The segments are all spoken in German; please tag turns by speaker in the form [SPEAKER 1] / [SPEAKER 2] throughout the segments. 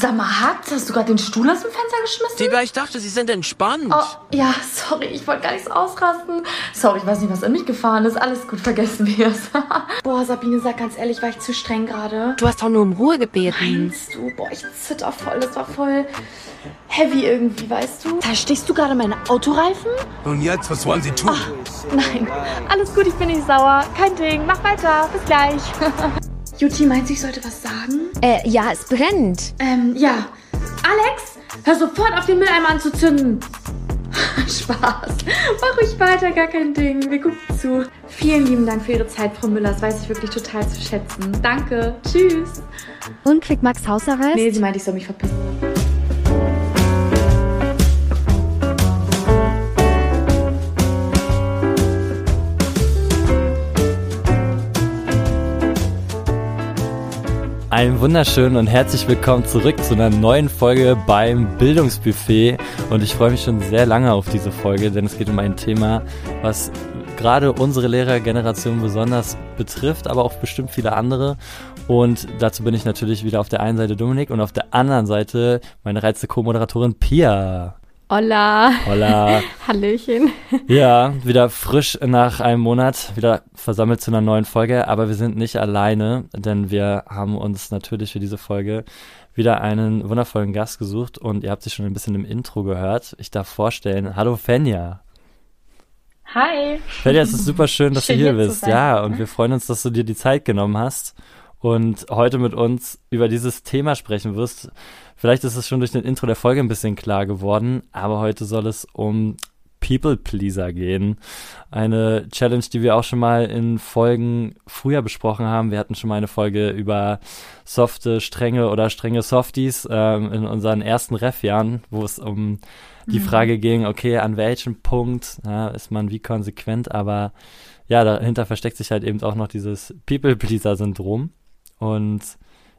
[SPEAKER 1] Sag mal, Hakt, hast du gerade den Stuhl aus dem Fenster geschmissen?
[SPEAKER 2] Digga, ich dachte, Sie sind entspannt.
[SPEAKER 1] Oh, ja, sorry, ich wollte gar nicht so ausrasten. Sorry, ich weiß nicht, was in mich gefahren ist. Alles gut, vergessen wir es. Boah, Sabine, sag ganz ehrlich, war ich zu streng gerade?
[SPEAKER 3] Du hast doch nur um Ruhe gebeten.
[SPEAKER 1] Meinst du? Boah, ich zitter voll. Das war voll heavy irgendwie, weißt du?
[SPEAKER 3] Zerstichst du gerade meine Autoreifen?
[SPEAKER 2] Und jetzt, was wollen Sie tun?
[SPEAKER 1] Nein, alles gut, ich bin nicht sauer. Kein Ding, mach weiter. Bis gleich. Juti, meinst du, ich sollte was sagen?
[SPEAKER 3] Äh, ja, es brennt.
[SPEAKER 1] Ähm, ja. Alex, hör sofort auf den Mülleimer anzuzünden. Spaß. Mach ruhig weiter, gar kein Ding. Wir gucken zu. Vielen lieben Dank für Ihre Zeit, Frau Müller. Das weiß ich wirklich total zu schätzen. Danke. Tschüss.
[SPEAKER 3] Und kriegt Max Hausarrest?
[SPEAKER 1] Nee, sie meinte, ich soll mich verpissen.
[SPEAKER 4] Einen wunderschönen und herzlich willkommen zurück zu einer neuen Folge beim Bildungsbuffet. Und ich freue mich schon sehr lange auf diese Folge, denn es geht um ein Thema, was gerade unsere Lehrergeneration besonders betrifft, aber auch bestimmt viele andere. Und dazu bin ich natürlich wieder auf der einen Seite Dominik und auf der anderen Seite meine reizte Co-Moderatorin Pia.
[SPEAKER 5] Hola.
[SPEAKER 4] Hola.
[SPEAKER 5] Hallöchen.
[SPEAKER 4] Ja, wieder frisch nach einem Monat, wieder versammelt zu einer neuen Folge, aber wir sind nicht alleine, denn wir haben uns natürlich für diese Folge wieder einen wundervollen Gast gesucht und ihr habt sie schon ein bisschen im Intro gehört. Ich darf vorstellen, hallo Fenja.
[SPEAKER 1] Hi.
[SPEAKER 4] Fenja, es ist super schön, dass
[SPEAKER 1] Schön,
[SPEAKER 4] du hier
[SPEAKER 1] hier
[SPEAKER 4] bist. Ja, und wir freuen uns, dass du dir die Zeit genommen hast und heute mit uns über dieses Thema sprechen wirst. Vielleicht ist es schon durch den Intro der Folge ein bisschen klar geworden, aber heute soll es um People Pleaser gehen. Eine Challenge, die wir auch schon mal in Folgen früher besprochen haben. Wir hatten schon mal eine Folge über softe, strenge oder strenge Softies ähm, in unseren ersten Ref-Jahren, wo es um die Frage ging, okay, an welchem Punkt ja, ist man wie konsequent, aber ja, dahinter versteckt sich halt eben auch noch dieses People-Pleaser-Syndrom. Und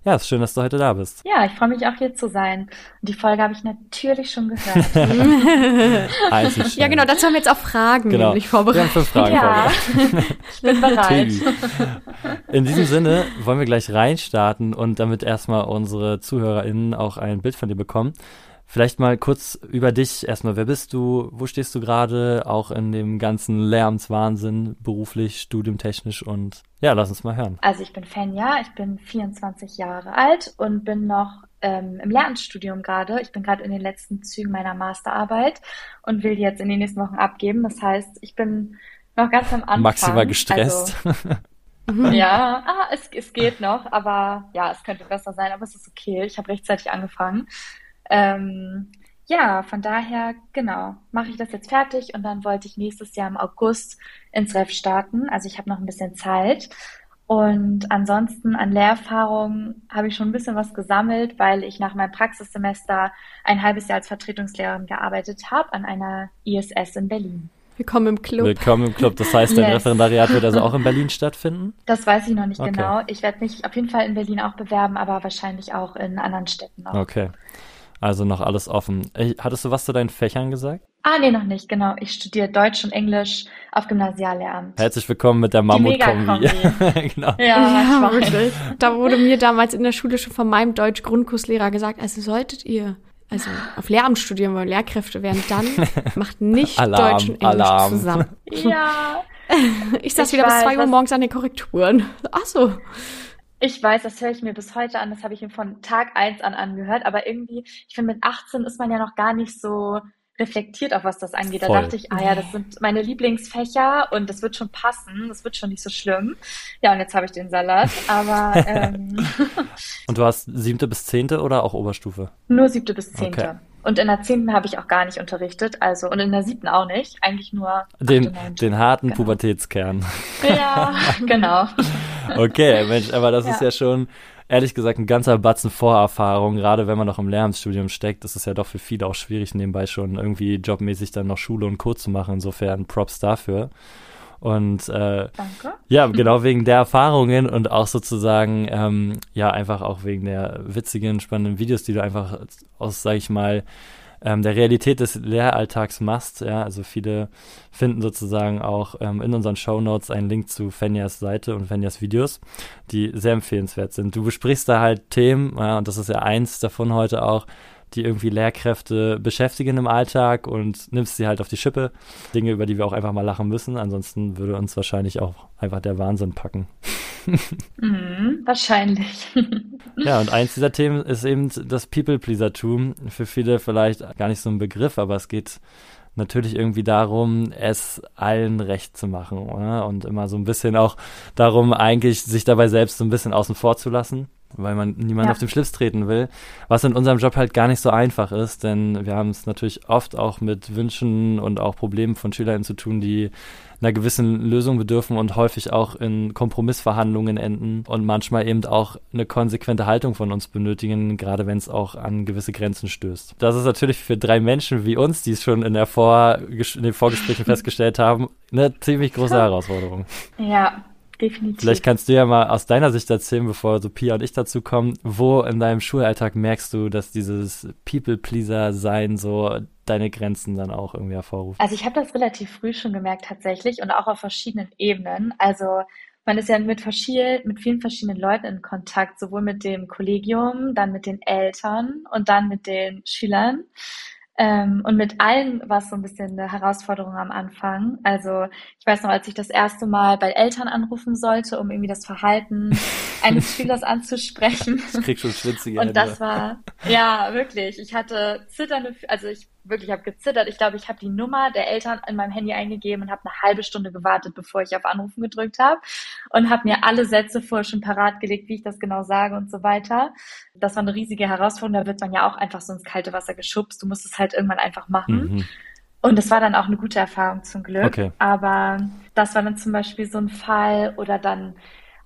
[SPEAKER 4] ja, es ist schön, dass du heute da bist.
[SPEAKER 1] Ja, ich freue mich auch hier zu sein. Und die Folge habe ich natürlich schon gehört.
[SPEAKER 4] Einzig
[SPEAKER 5] Ja, genau, dazu haben wir jetzt auch Fragen
[SPEAKER 4] Genau.
[SPEAKER 5] nämlich
[SPEAKER 4] Wir
[SPEAKER 5] vorbereitet.
[SPEAKER 4] haben fünf Fragen
[SPEAKER 1] Ja.
[SPEAKER 4] vorbereitet.
[SPEAKER 1] Ich bin bereit.
[SPEAKER 4] In diesem Sinne wollen wir gleich reinstarten und damit erstmal unsere ZuhörerInnen auch ein Bild von dir bekommen. Vielleicht mal kurz über dich erstmal. Wer bist du? Wo stehst du gerade? Auch in dem ganzen Lärmswahnsinn, beruflich, studiumtechnisch und ja, lass uns mal hören.
[SPEAKER 1] Also ich bin Fenja, ich bin 24 Jahre alt und bin noch ähm, im Lehramtsstudium gerade. Ich bin gerade in den letzten Zügen meiner Masterarbeit und will die jetzt in den nächsten Wochen abgeben. Das heißt, ich bin noch ganz am Anfang.
[SPEAKER 4] Maximal gestresst.
[SPEAKER 1] Also, ja, ah, es, es geht noch, aber ja, es könnte besser sein, aber es ist okay. Ich habe rechtzeitig angefangen. Ähm, ja, von daher, genau, mache ich das jetzt fertig und dann wollte ich nächstes Jahr im August ins Ref starten. Also ich habe noch ein bisschen Zeit. Und ansonsten an Lehrerfahrung habe ich schon ein bisschen was gesammelt, weil ich nach meinem Praxissemester ein halbes Jahr als Vertretungslehrerin gearbeitet habe an einer ISS in Berlin.
[SPEAKER 5] Willkommen im Club.
[SPEAKER 4] Willkommen im Club. Das heißt, dein
[SPEAKER 1] Yes.
[SPEAKER 4] Referendariat wird also auch in Berlin stattfinden?
[SPEAKER 1] Das weiß ich noch nicht
[SPEAKER 4] Okay.
[SPEAKER 1] genau. Ich werde mich auf jeden Fall in Berlin auch bewerben, aber wahrscheinlich auch in anderen Städten noch.
[SPEAKER 4] Okay. Also noch alles offen. Ey, Hattest du was zu deinen Fächern gesagt?
[SPEAKER 1] Ah, nee, noch nicht, genau. Ich studiere Deutsch und Englisch auf Gymnasiallehramt.
[SPEAKER 4] Herzlich willkommen mit der Mammut-Kombi. genau.
[SPEAKER 1] Ja,
[SPEAKER 5] Ja, wirklich. Da wurde mir damals in der Schule schon von meinem Deutsch-Grundkurslehrer gesagt, also solltet ihr also auf Lehramt studieren wollen, Lehrkräfte werden, dann macht nicht
[SPEAKER 4] Alarm,
[SPEAKER 5] Deutsch und Englisch
[SPEAKER 4] Alarm.
[SPEAKER 5] zusammen.
[SPEAKER 1] Ja,
[SPEAKER 5] Ich saß
[SPEAKER 1] Ich
[SPEAKER 5] wieder bis
[SPEAKER 1] weiß,
[SPEAKER 5] zwei Uhr morgens an den Korrekturen. Ach so.
[SPEAKER 1] Ich weiß, das höre ich mir bis heute an. Das habe ich mir von Tag eins an angehört. Aber irgendwie, ich finde, mit 18 ist man ja noch gar nicht so reflektiert, auf was das angeht.
[SPEAKER 4] Voll.
[SPEAKER 1] Da dachte ich, ah ja, das sind meine Lieblingsfächer und das wird schon passen. Das wird schon nicht so schlimm. Ja, und jetzt habe ich den Salat. Aber ähm,
[SPEAKER 4] Und du hast siebte bis zehnte oder auch Oberstufe?
[SPEAKER 1] nur siebte bis zehnte.
[SPEAKER 4] Okay.
[SPEAKER 1] Und in der zehnten habe ich auch gar nicht unterrichtet. Also, und in der siebten auch nicht. Eigentlich nur
[SPEAKER 4] Den, den harten
[SPEAKER 1] Genau.
[SPEAKER 4] Pubertätskern.
[SPEAKER 1] Ja, genau.
[SPEAKER 4] Okay, Mensch, aber das ist
[SPEAKER 1] Ja.
[SPEAKER 4] ja schon, ehrlich gesagt, ein ganzer Batzen Vorerfahrung. Gerade wenn man noch im Lehramtsstudium steckt, ist es ja doch für viele auch schwierig, nebenbei schon irgendwie jobmäßig dann noch Schule und Co. zu machen. Insofern Props dafür. Und äh,
[SPEAKER 1] Danke.
[SPEAKER 4] ja, genau wegen der Erfahrungen und auch sozusagen, ähm, ja, einfach auch wegen der witzigen, spannenden Videos, die du einfach aus, sag ich mal, ähm, der Realität des Lehralltags machst. Ja, also viele finden sozusagen auch ähm, in unseren Show Notes einen Link zu Fenjas Seite und Fenjas Videos, die sehr empfehlenswert sind. Du besprichst da halt Themen, ja, und das ist ja eins davon heute auch, die irgendwie Lehrkräfte beschäftigen im Alltag und nimmst sie halt auf die Schippe. Dinge, über die wir auch einfach mal lachen müssen. Ansonsten würde uns wahrscheinlich auch einfach der Wahnsinn packen.
[SPEAKER 1] Mhm, wahrscheinlich.
[SPEAKER 4] ja, und eins dieser Themen ist eben das People-Pleaser-Tum. Für viele vielleicht gar nicht so ein Begriff, aber es geht natürlich irgendwie darum, es allen recht zu machen, oder? Und immer so ein bisschen auch darum, eigentlich sich dabei selbst so ein bisschen außen vor zu lassen weil man niemand ja. auf den Schlips treten will, was in unserem Job halt gar nicht so einfach ist, denn wir haben es natürlich oft auch mit Wünschen und auch Problemen von Schülern zu tun, die einer gewissen Lösung bedürfen und häufig auch in Kompromissverhandlungen enden und manchmal eben auch eine konsequente Haltung von uns benötigen, gerade wenn es auch an gewisse Grenzen stößt. Das ist natürlich für drei Menschen wie uns, die es schon in, der Vor in den Vorgesprächen festgestellt haben, eine ziemlich große Herausforderung.
[SPEAKER 1] Ja, definitiv.
[SPEAKER 4] Vielleicht kannst du ja mal aus deiner Sicht erzählen, bevor so Pia und ich dazu kommen, wo in deinem Schulalltag merkst du, dass dieses People-Pleaser-Sein so deine Grenzen dann auch irgendwie hervorruft?
[SPEAKER 1] Also ich habe das relativ früh schon gemerkt tatsächlich und auch auf verschiedenen Ebenen. Also man ist ja mit, verschiedenen, mit vielen verschiedenen Leuten in Kontakt, sowohl mit dem Kollegium, dann mit den Eltern und dann mit den Schülern. Ähm, und mit allen war es so ein bisschen eine Herausforderung am Anfang. Also ich weiß noch, als ich das erste Mal bei Eltern anrufen sollte, um irgendwie das Verhalten eines Schülers anzusprechen.
[SPEAKER 4] Ich krieg schon schwitzige
[SPEAKER 1] Und das war, ja, wirklich. Ich hatte zitternde, also ich wirklich habe gezittert. Ich glaube, ich habe die Nummer der Eltern in meinem Handy eingegeben und habe eine halbe Stunde gewartet, bevor ich auf Anrufen gedrückt habe und habe mir alle Sätze vorher schon parat gelegt, wie ich das genau sage und so weiter. Das war eine riesige Herausforderung. Da wird man ja auch einfach so ins kalte Wasser geschubst. Du musst es halt irgendwann einfach machen. Mhm. Und das war dann auch eine gute Erfahrung zum Glück. Okay. Aber das war dann zum Beispiel so ein Fall oder dann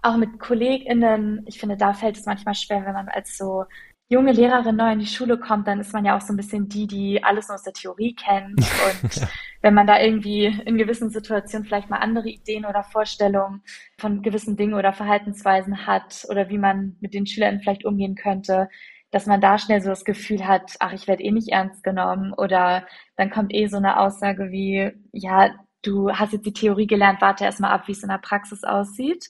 [SPEAKER 1] auch mit KollegInnen. Ich finde, da fällt es manchmal schwer, wenn man als so junge Lehrerin neu in die Schule kommt, dann ist man ja auch so ein bisschen die, die alles nur aus der Theorie kennt. Und wenn man da irgendwie in gewissen Situationen vielleicht mal andere Ideen oder Vorstellungen von gewissen Dingen oder Verhaltensweisen hat oder wie man mit den Schülern vielleicht umgehen könnte, dass man da schnell so das Gefühl hat, ach, ich werde eh nicht ernst genommen oder dann kommt eh so eine Aussage wie, ja, du hast jetzt die Theorie gelernt, warte erst mal ab, wie es in der Praxis aussieht.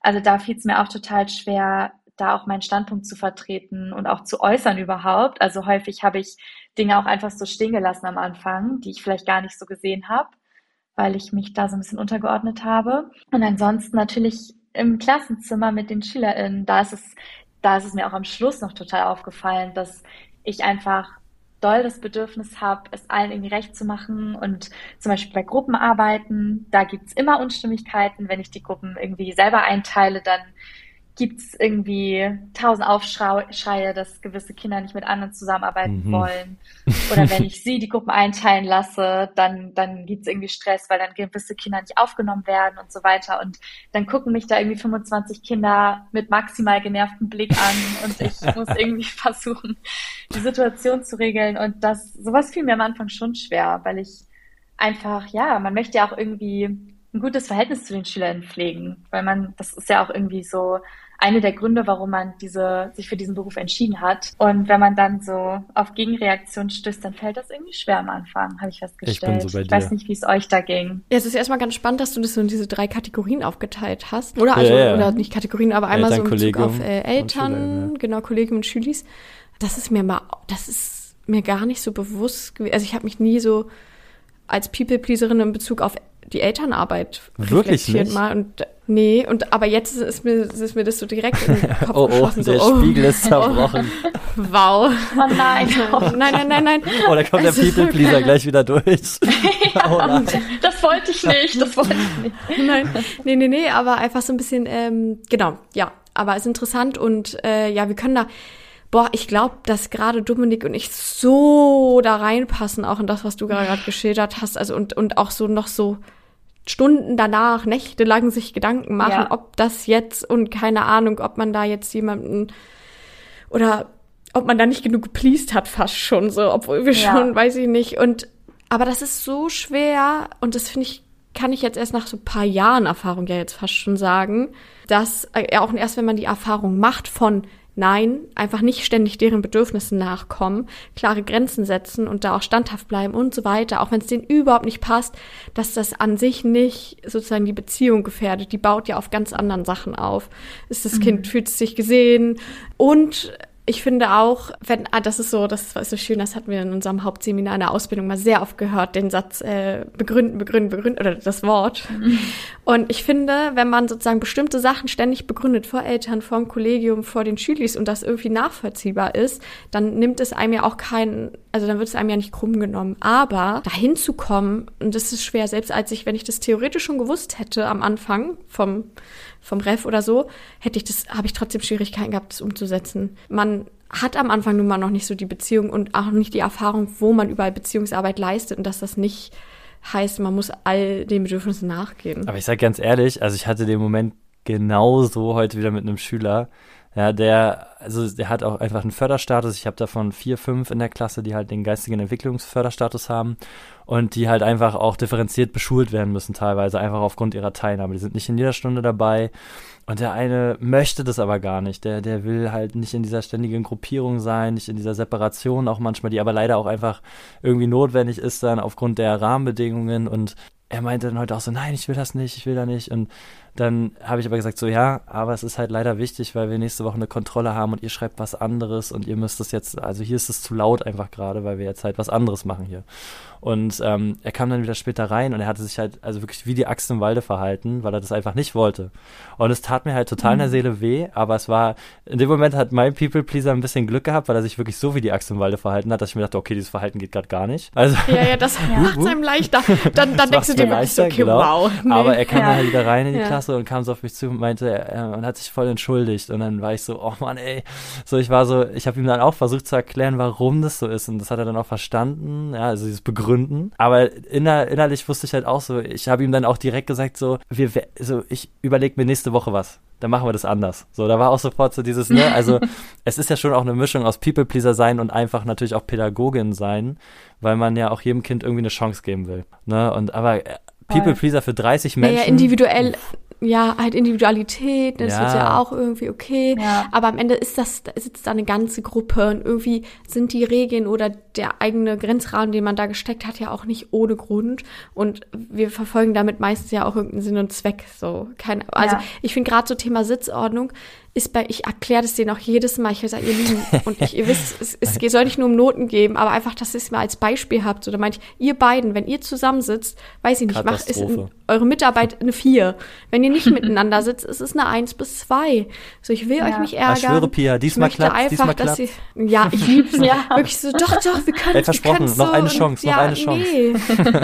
[SPEAKER 1] Also da fiel es mir auch total schwer, da auch meinen Standpunkt zu vertreten und auch zu äußern überhaupt. Also häufig habe ich Dinge auch einfach so stehen gelassen am Anfang, die ich vielleicht gar nicht so gesehen habe, weil ich mich da so ein bisschen untergeordnet habe. Und ansonsten natürlich im Klassenzimmer mit den SchülerInnen, da ist es, da ist es mir auch am Schluss noch total aufgefallen, dass ich einfach doll das Bedürfnis habe, es allen irgendwie recht zu machen. Und zum Beispiel bei Gruppenarbeiten, da gibt's immer Unstimmigkeiten. Wenn ich die Gruppen irgendwie selber einteile, dann gibt es irgendwie tausend Aufschreie, dass gewisse Kinder nicht mit anderen zusammenarbeiten mhm. wollen. Oder wenn ich sie die Gruppen einteilen lasse, dann, dann gibt es irgendwie Stress, weil dann gewisse Kinder nicht aufgenommen werden und so weiter. Und dann gucken mich da irgendwie 25 Kinder mit maximal genervtem Blick an und ich muss irgendwie versuchen, die Situation zu regeln. Und das, sowas fiel mir am Anfang schon schwer, weil ich einfach, ja, man möchte ja auch irgendwie ein gutes Verhältnis zu den Schülern pflegen, weil man, das ist ja auch irgendwie so eine der Gründe, warum man diese, sich für diesen Beruf entschieden hat. Und wenn man dann so auf Gegenreaktionen stößt, dann fällt das irgendwie schwer am Anfang, habe ich festgestellt. Ich, bin so bei dir. ich weiß nicht, wie es euch da ging.
[SPEAKER 5] Ja, es ist erstmal ganz spannend, dass du das so in diese drei Kategorien aufgeteilt hast. Oder also, ja, ja. oder nicht Kategorien, aber einmal so in Bezug auf äh, Eltern, Schüler, ja. genau, Kollegen und Schülis. Das ist mir mal, das ist mir gar nicht so bewusst gewesen. Also ich habe mich nie so als People-Pleaserin in Bezug auf die Elternarbeit
[SPEAKER 4] Wirklich nicht?
[SPEAKER 5] mal und nee und aber jetzt ist mir ist mir das so direkt in den Kopf
[SPEAKER 4] oh, oh, geschossen der so, Spiegel ist zerbrochen.
[SPEAKER 5] Oh, wow.
[SPEAKER 1] Oh nein.
[SPEAKER 5] Oh, nein nein nein nein.
[SPEAKER 4] Oh da kommt also, der People Pleaser gleich wieder durch.
[SPEAKER 1] Ja, oh, das wollte ich nicht das wollte ich nicht.
[SPEAKER 5] Nein nee nee nee aber einfach so ein bisschen ähm, genau ja aber ist interessant und äh, ja wir können da boah, ich glaube, dass gerade Dominik und ich so da reinpassen, auch in das, was du gerade geschildert hast, also und, und auch so noch so Stunden danach, nächtelang sich Gedanken machen, ja. ob das jetzt und keine Ahnung, ob man da jetzt jemanden oder ob man da nicht genug gepleased hat, fast schon so, obwohl wir ja. schon, weiß ich nicht. Und aber das ist so schwer und das finde ich, kann ich jetzt erst nach so ein paar Jahren Erfahrung ja jetzt fast schon sagen, dass äh, auch erst wenn man die Erfahrung macht von Nein, einfach nicht ständig deren Bedürfnissen nachkommen, klare Grenzen setzen und da auch standhaft bleiben und so weiter, auch wenn es denen überhaupt nicht passt, dass das an sich nicht sozusagen die Beziehung gefährdet. Die baut ja auf ganz anderen Sachen auf. Ist das Kind, fühlt es sich gesehen und ich finde auch, wenn, ah, das ist so, das war so schön, das hatten wir in unserem Hauptseminar in der Ausbildung mal sehr oft gehört, den Satz äh, begründen, begründen, begründen, oder das Wort. Und ich finde, wenn man sozusagen bestimmte Sachen ständig begründet vor Eltern, vor dem Kollegium, vor den Schülis und das irgendwie nachvollziehbar ist, dann nimmt es einem ja auch keinen, also dann wird es einem ja nicht krumm genommen. Aber dahin zu kommen, und das ist schwer, selbst als ich, wenn ich das theoretisch schon gewusst hätte am Anfang vom vom Ref oder so, hätte ich das, habe ich trotzdem Schwierigkeiten gehabt, das umzusetzen. Man hat am Anfang nun mal noch nicht so die Beziehung und auch nicht die Erfahrung, wo man überall Beziehungsarbeit leistet und dass das nicht heißt, man muss all den Bedürfnissen nachgehen.
[SPEAKER 4] Aber ich sage ganz ehrlich, also ich hatte den Moment genauso heute wieder mit einem Schüler. Ja, der, also der hat auch einfach einen Förderstatus. Ich habe davon vier, fünf in der Klasse, die halt den geistigen Entwicklungsförderstatus haben und die halt einfach auch differenziert beschult werden müssen teilweise, einfach aufgrund ihrer Teilnahme. Die sind nicht in jeder Stunde dabei. Und der eine möchte das aber gar nicht. Der, der will halt nicht in dieser ständigen Gruppierung sein, nicht in dieser Separation auch manchmal, die aber leider auch einfach irgendwie notwendig ist dann aufgrund der Rahmenbedingungen. Und er meinte dann heute auch so, nein, ich will das nicht, ich will da nicht. Und dann habe ich aber gesagt, so ja, aber es ist halt leider wichtig, weil wir nächste Woche eine Kontrolle haben und ihr schreibt was anderes und ihr müsst es jetzt, also hier ist es zu laut einfach gerade, weil wir jetzt halt was anderes machen hier. Und ähm, er kam dann wieder später rein und er hatte sich halt also wirklich wie die Axt im Walde verhalten, weil er das einfach nicht wollte. Und es tat mir halt total in der mhm. Seele weh, aber es war, in dem Moment hat mein People-Pleaser ein bisschen Glück gehabt, weil er sich wirklich so wie die Axt im Walde verhalten hat, dass ich mir dachte, okay, dieses Verhalten geht gerade gar nicht. Also,
[SPEAKER 5] ja, ja, das macht es einem leichter. Dann, dann denkst du dir wirklich so, okay, genau. wow.
[SPEAKER 4] Nee. Aber er kam ja. dann halt wieder rein in die ja. Klasse und kam so auf mich zu und meinte, äh, und hat sich voll entschuldigt. Und dann war ich so, oh Mann, ey. So, ich war so, ich habe ihm dann auch versucht zu erklären, warum das so ist. Und das hat er dann auch verstanden, ja, also dieses Begründen. Aber inner, innerlich wusste ich halt auch so, ich habe ihm dann auch direkt gesagt, so, wir, so, ich überlege mir nächste Woche was. Dann machen wir das anders. So, da war auch sofort so dieses, ne, also es ist ja schon auch eine Mischung aus People-Pleaser sein und einfach natürlich auch Pädagogin sein, weil man ja auch jedem Kind irgendwie eine Chance geben will. Ne? Und aber äh, People-Pleaser für 30 Menschen. Ja,
[SPEAKER 5] ja individuell ja, halt Individualität, das ja. ist ja auch irgendwie okay. Ja. Aber am Ende ist das, sitzt da eine ganze Gruppe und irgendwie sind die Regeln oder der eigene Grenzrahmen, den man da gesteckt hat, ja auch nicht ohne Grund. Und wir verfolgen damit meistens ja auch irgendeinen Sinn und Zweck. So, kein, also ja. ich finde gerade so Thema Sitzordnung ist bei, ich erkläre das denen auch jedes Mal, ich sage, ihr Lieben, und ich, ihr wisst, es, es soll nicht nur um Noten geben, aber einfach, dass ihr es mal als Beispiel habt. Meinte ich, ihr beiden, wenn ihr zusammensitzt, weiß ich nicht, macht ist in, eure Mitarbeit eine vier. Wenn ihr nicht miteinander sitzt, ist es eine eins bis zwei. So, ich will ja. euch nicht ärgern. Ich
[SPEAKER 4] schwöre, Pia, diesmal klappt einfach, diesmal
[SPEAKER 5] dass ihr, ja, ich liebe es ja. wirklich so, doch, doch, wir können
[SPEAKER 4] es. versprochen, noch so, eine Chance, noch ja, eine Chance. Nee.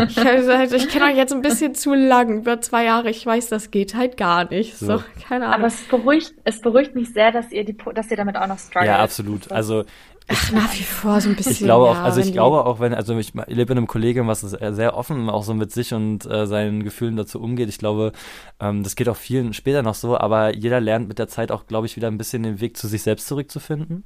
[SPEAKER 5] ich, also, ich kenne euch jetzt ein bisschen zu lang, über zwei Jahre, ich weiß, das geht halt gar nicht. So, so keine Ahnung.
[SPEAKER 1] Aber es beruhigt, es beruhigt mich sehr, dass ihr die, dass ihr damit auch noch struggelt.
[SPEAKER 4] Ja, absolut. Also
[SPEAKER 5] Ach, nach wie vor so ein bisschen.
[SPEAKER 4] Ich glaube auch, also ich glaube auch, wenn, also ich, ich lebe in einem Kollegium, was sehr offen auch so mit sich und äh, seinen Gefühlen dazu umgeht. Ich glaube, ähm, das geht auch vielen später noch so, aber jeder lernt mit der Zeit auch, glaube ich, wieder ein bisschen den Weg zu sich selbst zurückzufinden.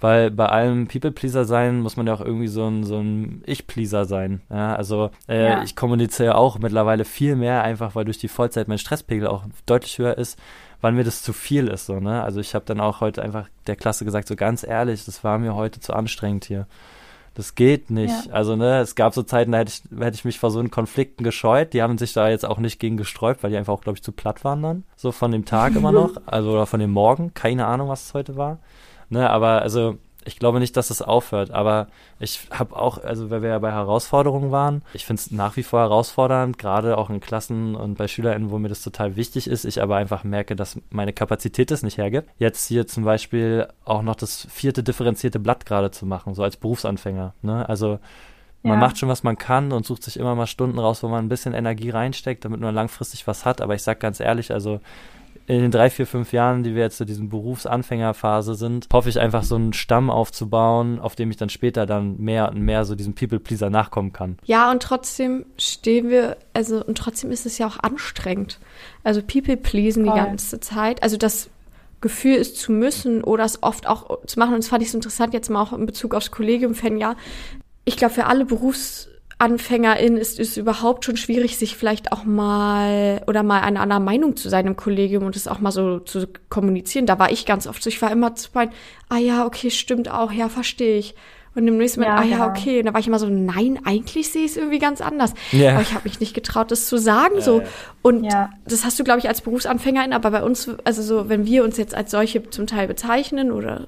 [SPEAKER 4] Weil bei allem People-Pleaser sein muss man ja auch irgendwie so ein, so ein Ich-Pleaser sein. Ja, also äh, ja. ich kommuniziere auch mittlerweile viel mehr, einfach weil durch die Vollzeit mein Stresspegel auch deutlich höher ist wann mir das zu viel ist. So, ne? Also ich habe dann auch heute einfach der Klasse gesagt, so ganz ehrlich, das war mir heute zu anstrengend hier. Das geht nicht. Ja. Also, ne, es gab so Zeiten, da hätte ich, hätte ich mich vor so einen Konflikten gescheut. Die haben sich da jetzt auch nicht gegen gesträubt, weil die einfach auch, glaube ich, zu platt waren dann. So von dem Tag immer noch. Also, oder von dem Morgen. Keine Ahnung, was es heute war. Ne, aber also, ich glaube nicht, dass es aufhört, aber ich habe auch, also weil wir ja bei Herausforderungen waren, ich finde es nach wie vor herausfordernd, gerade auch in Klassen und bei SchülerInnen, wo mir das total wichtig ist, ich aber einfach merke, dass meine Kapazität das nicht hergibt. Jetzt hier zum Beispiel auch noch das vierte differenzierte Blatt gerade zu machen, so als Berufsanfänger. Ne? Also man ja. macht schon, was man kann und sucht sich immer mal Stunden raus, wo man ein bisschen Energie reinsteckt, damit man langfristig was hat. Aber ich sag ganz ehrlich, also in den drei, vier, fünf Jahren, die wir jetzt zu diesem Berufsanfängerphase sind, hoffe ich einfach so einen Stamm aufzubauen, auf dem ich dann später dann mehr und mehr so diesem People-Pleaser nachkommen kann.
[SPEAKER 5] Ja, und trotzdem stehen wir, also und trotzdem ist es ja auch anstrengend. Also People-Pleasen die ganze Zeit. Also das Gefühl ist zu müssen oder es oft auch zu machen. Und das fand ich so interessant jetzt mal auch in Bezug aufs Kollegium, Fan, ja. Ich glaube, für alle Berufs Berufsanfängerin ist es überhaupt schon schwierig, sich vielleicht auch mal oder mal eine andere Meinung zu seinem Kollegium und es auch mal so zu kommunizieren. Da war ich ganz oft so, ich war immer zu meinen, ah ja, okay, stimmt auch, ja, verstehe ich. Und im nächsten Mal,
[SPEAKER 1] Ja,
[SPEAKER 5] ah ja,
[SPEAKER 1] genau.
[SPEAKER 5] okay. Und da war ich immer so, nein, eigentlich sehe ich es irgendwie ganz anders.
[SPEAKER 4] Ja.
[SPEAKER 5] Aber ich habe mich nicht getraut, das zu sagen. so. Und
[SPEAKER 1] Ja.
[SPEAKER 5] das hast du, glaube ich, als Berufsanfängerin, aber bei uns, also so, wenn wir uns jetzt als solche zum Teil bezeichnen oder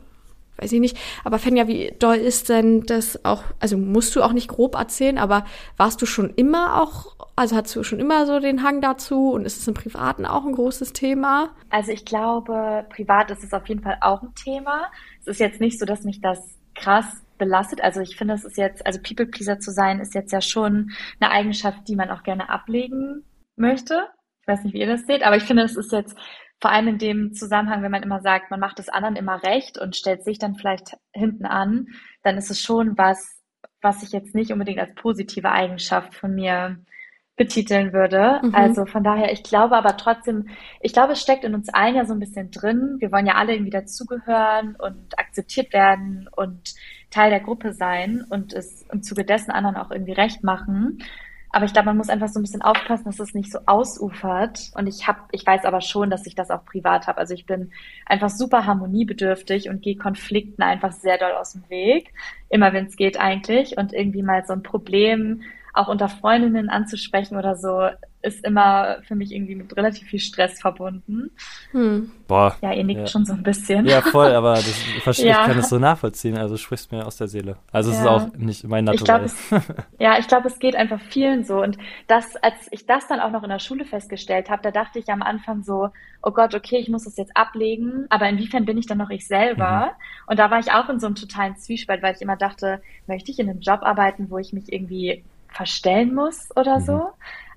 [SPEAKER 5] weiß ich nicht, aber Fenja, wie doll ist denn das auch, also musst du auch nicht grob erzählen, aber warst du schon immer auch, also hast du schon immer so den Hang dazu und ist es im Privaten auch ein großes Thema?
[SPEAKER 1] Also ich glaube, privat ist es auf jeden Fall auch ein Thema. Es ist jetzt nicht so, dass mich das krass belastet. Also ich finde, es ist jetzt, also People Pleaser zu sein, ist jetzt ja schon eine Eigenschaft, die man auch gerne ablegen möchte. Ich weiß nicht, wie ihr das seht, aber ich finde, es ist jetzt vor allem in dem Zusammenhang, wenn man immer sagt, man macht es anderen immer recht und stellt sich dann vielleicht hinten an, dann ist es schon was, was ich jetzt nicht unbedingt als positive Eigenschaft von mir betiteln würde.
[SPEAKER 5] Mhm.
[SPEAKER 1] Also von daher, ich glaube aber trotzdem, ich glaube, es steckt in uns allen ja so ein bisschen drin. Wir wollen ja alle irgendwie dazugehören und akzeptiert werden und Teil der Gruppe sein und es im Zuge dessen anderen auch irgendwie recht machen. Aber ich glaube, man muss einfach so ein bisschen aufpassen, dass es nicht so ausufert. Und ich habe, ich weiß aber schon, dass ich das auch privat habe. Also ich bin einfach super harmoniebedürftig und gehe Konflikten einfach sehr doll aus dem Weg. Immer wenn es geht eigentlich. Und irgendwie mal so ein Problem auch unter Freundinnen anzusprechen oder so, ist immer für mich irgendwie mit relativ viel Stress verbunden.
[SPEAKER 5] Hm.
[SPEAKER 4] Boah.
[SPEAKER 1] Ja, ihr nickt
[SPEAKER 4] Ja.
[SPEAKER 1] schon so ein bisschen.
[SPEAKER 4] Ja, voll, aber das, ich,
[SPEAKER 1] Ja.
[SPEAKER 4] kann es so nachvollziehen. Also du sprichst mir aus der Seele. Also es ist auch nicht mein Naturell.
[SPEAKER 1] es, ja, ich glaube, es geht einfach vielen so. Und das, als ich das dann auch noch in der Schule festgestellt habe, da dachte ich am Anfang so, oh Gott, okay, ich muss das jetzt ablegen, aber inwiefern bin ich dann noch ich selber? Und da war ich auch in so einem totalen Zwiespalt, weil ich immer dachte, möchte ich in einem Job arbeiten, wo ich mich irgendwie verstellen muss oder
[SPEAKER 4] Mhm.
[SPEAKER 1] so?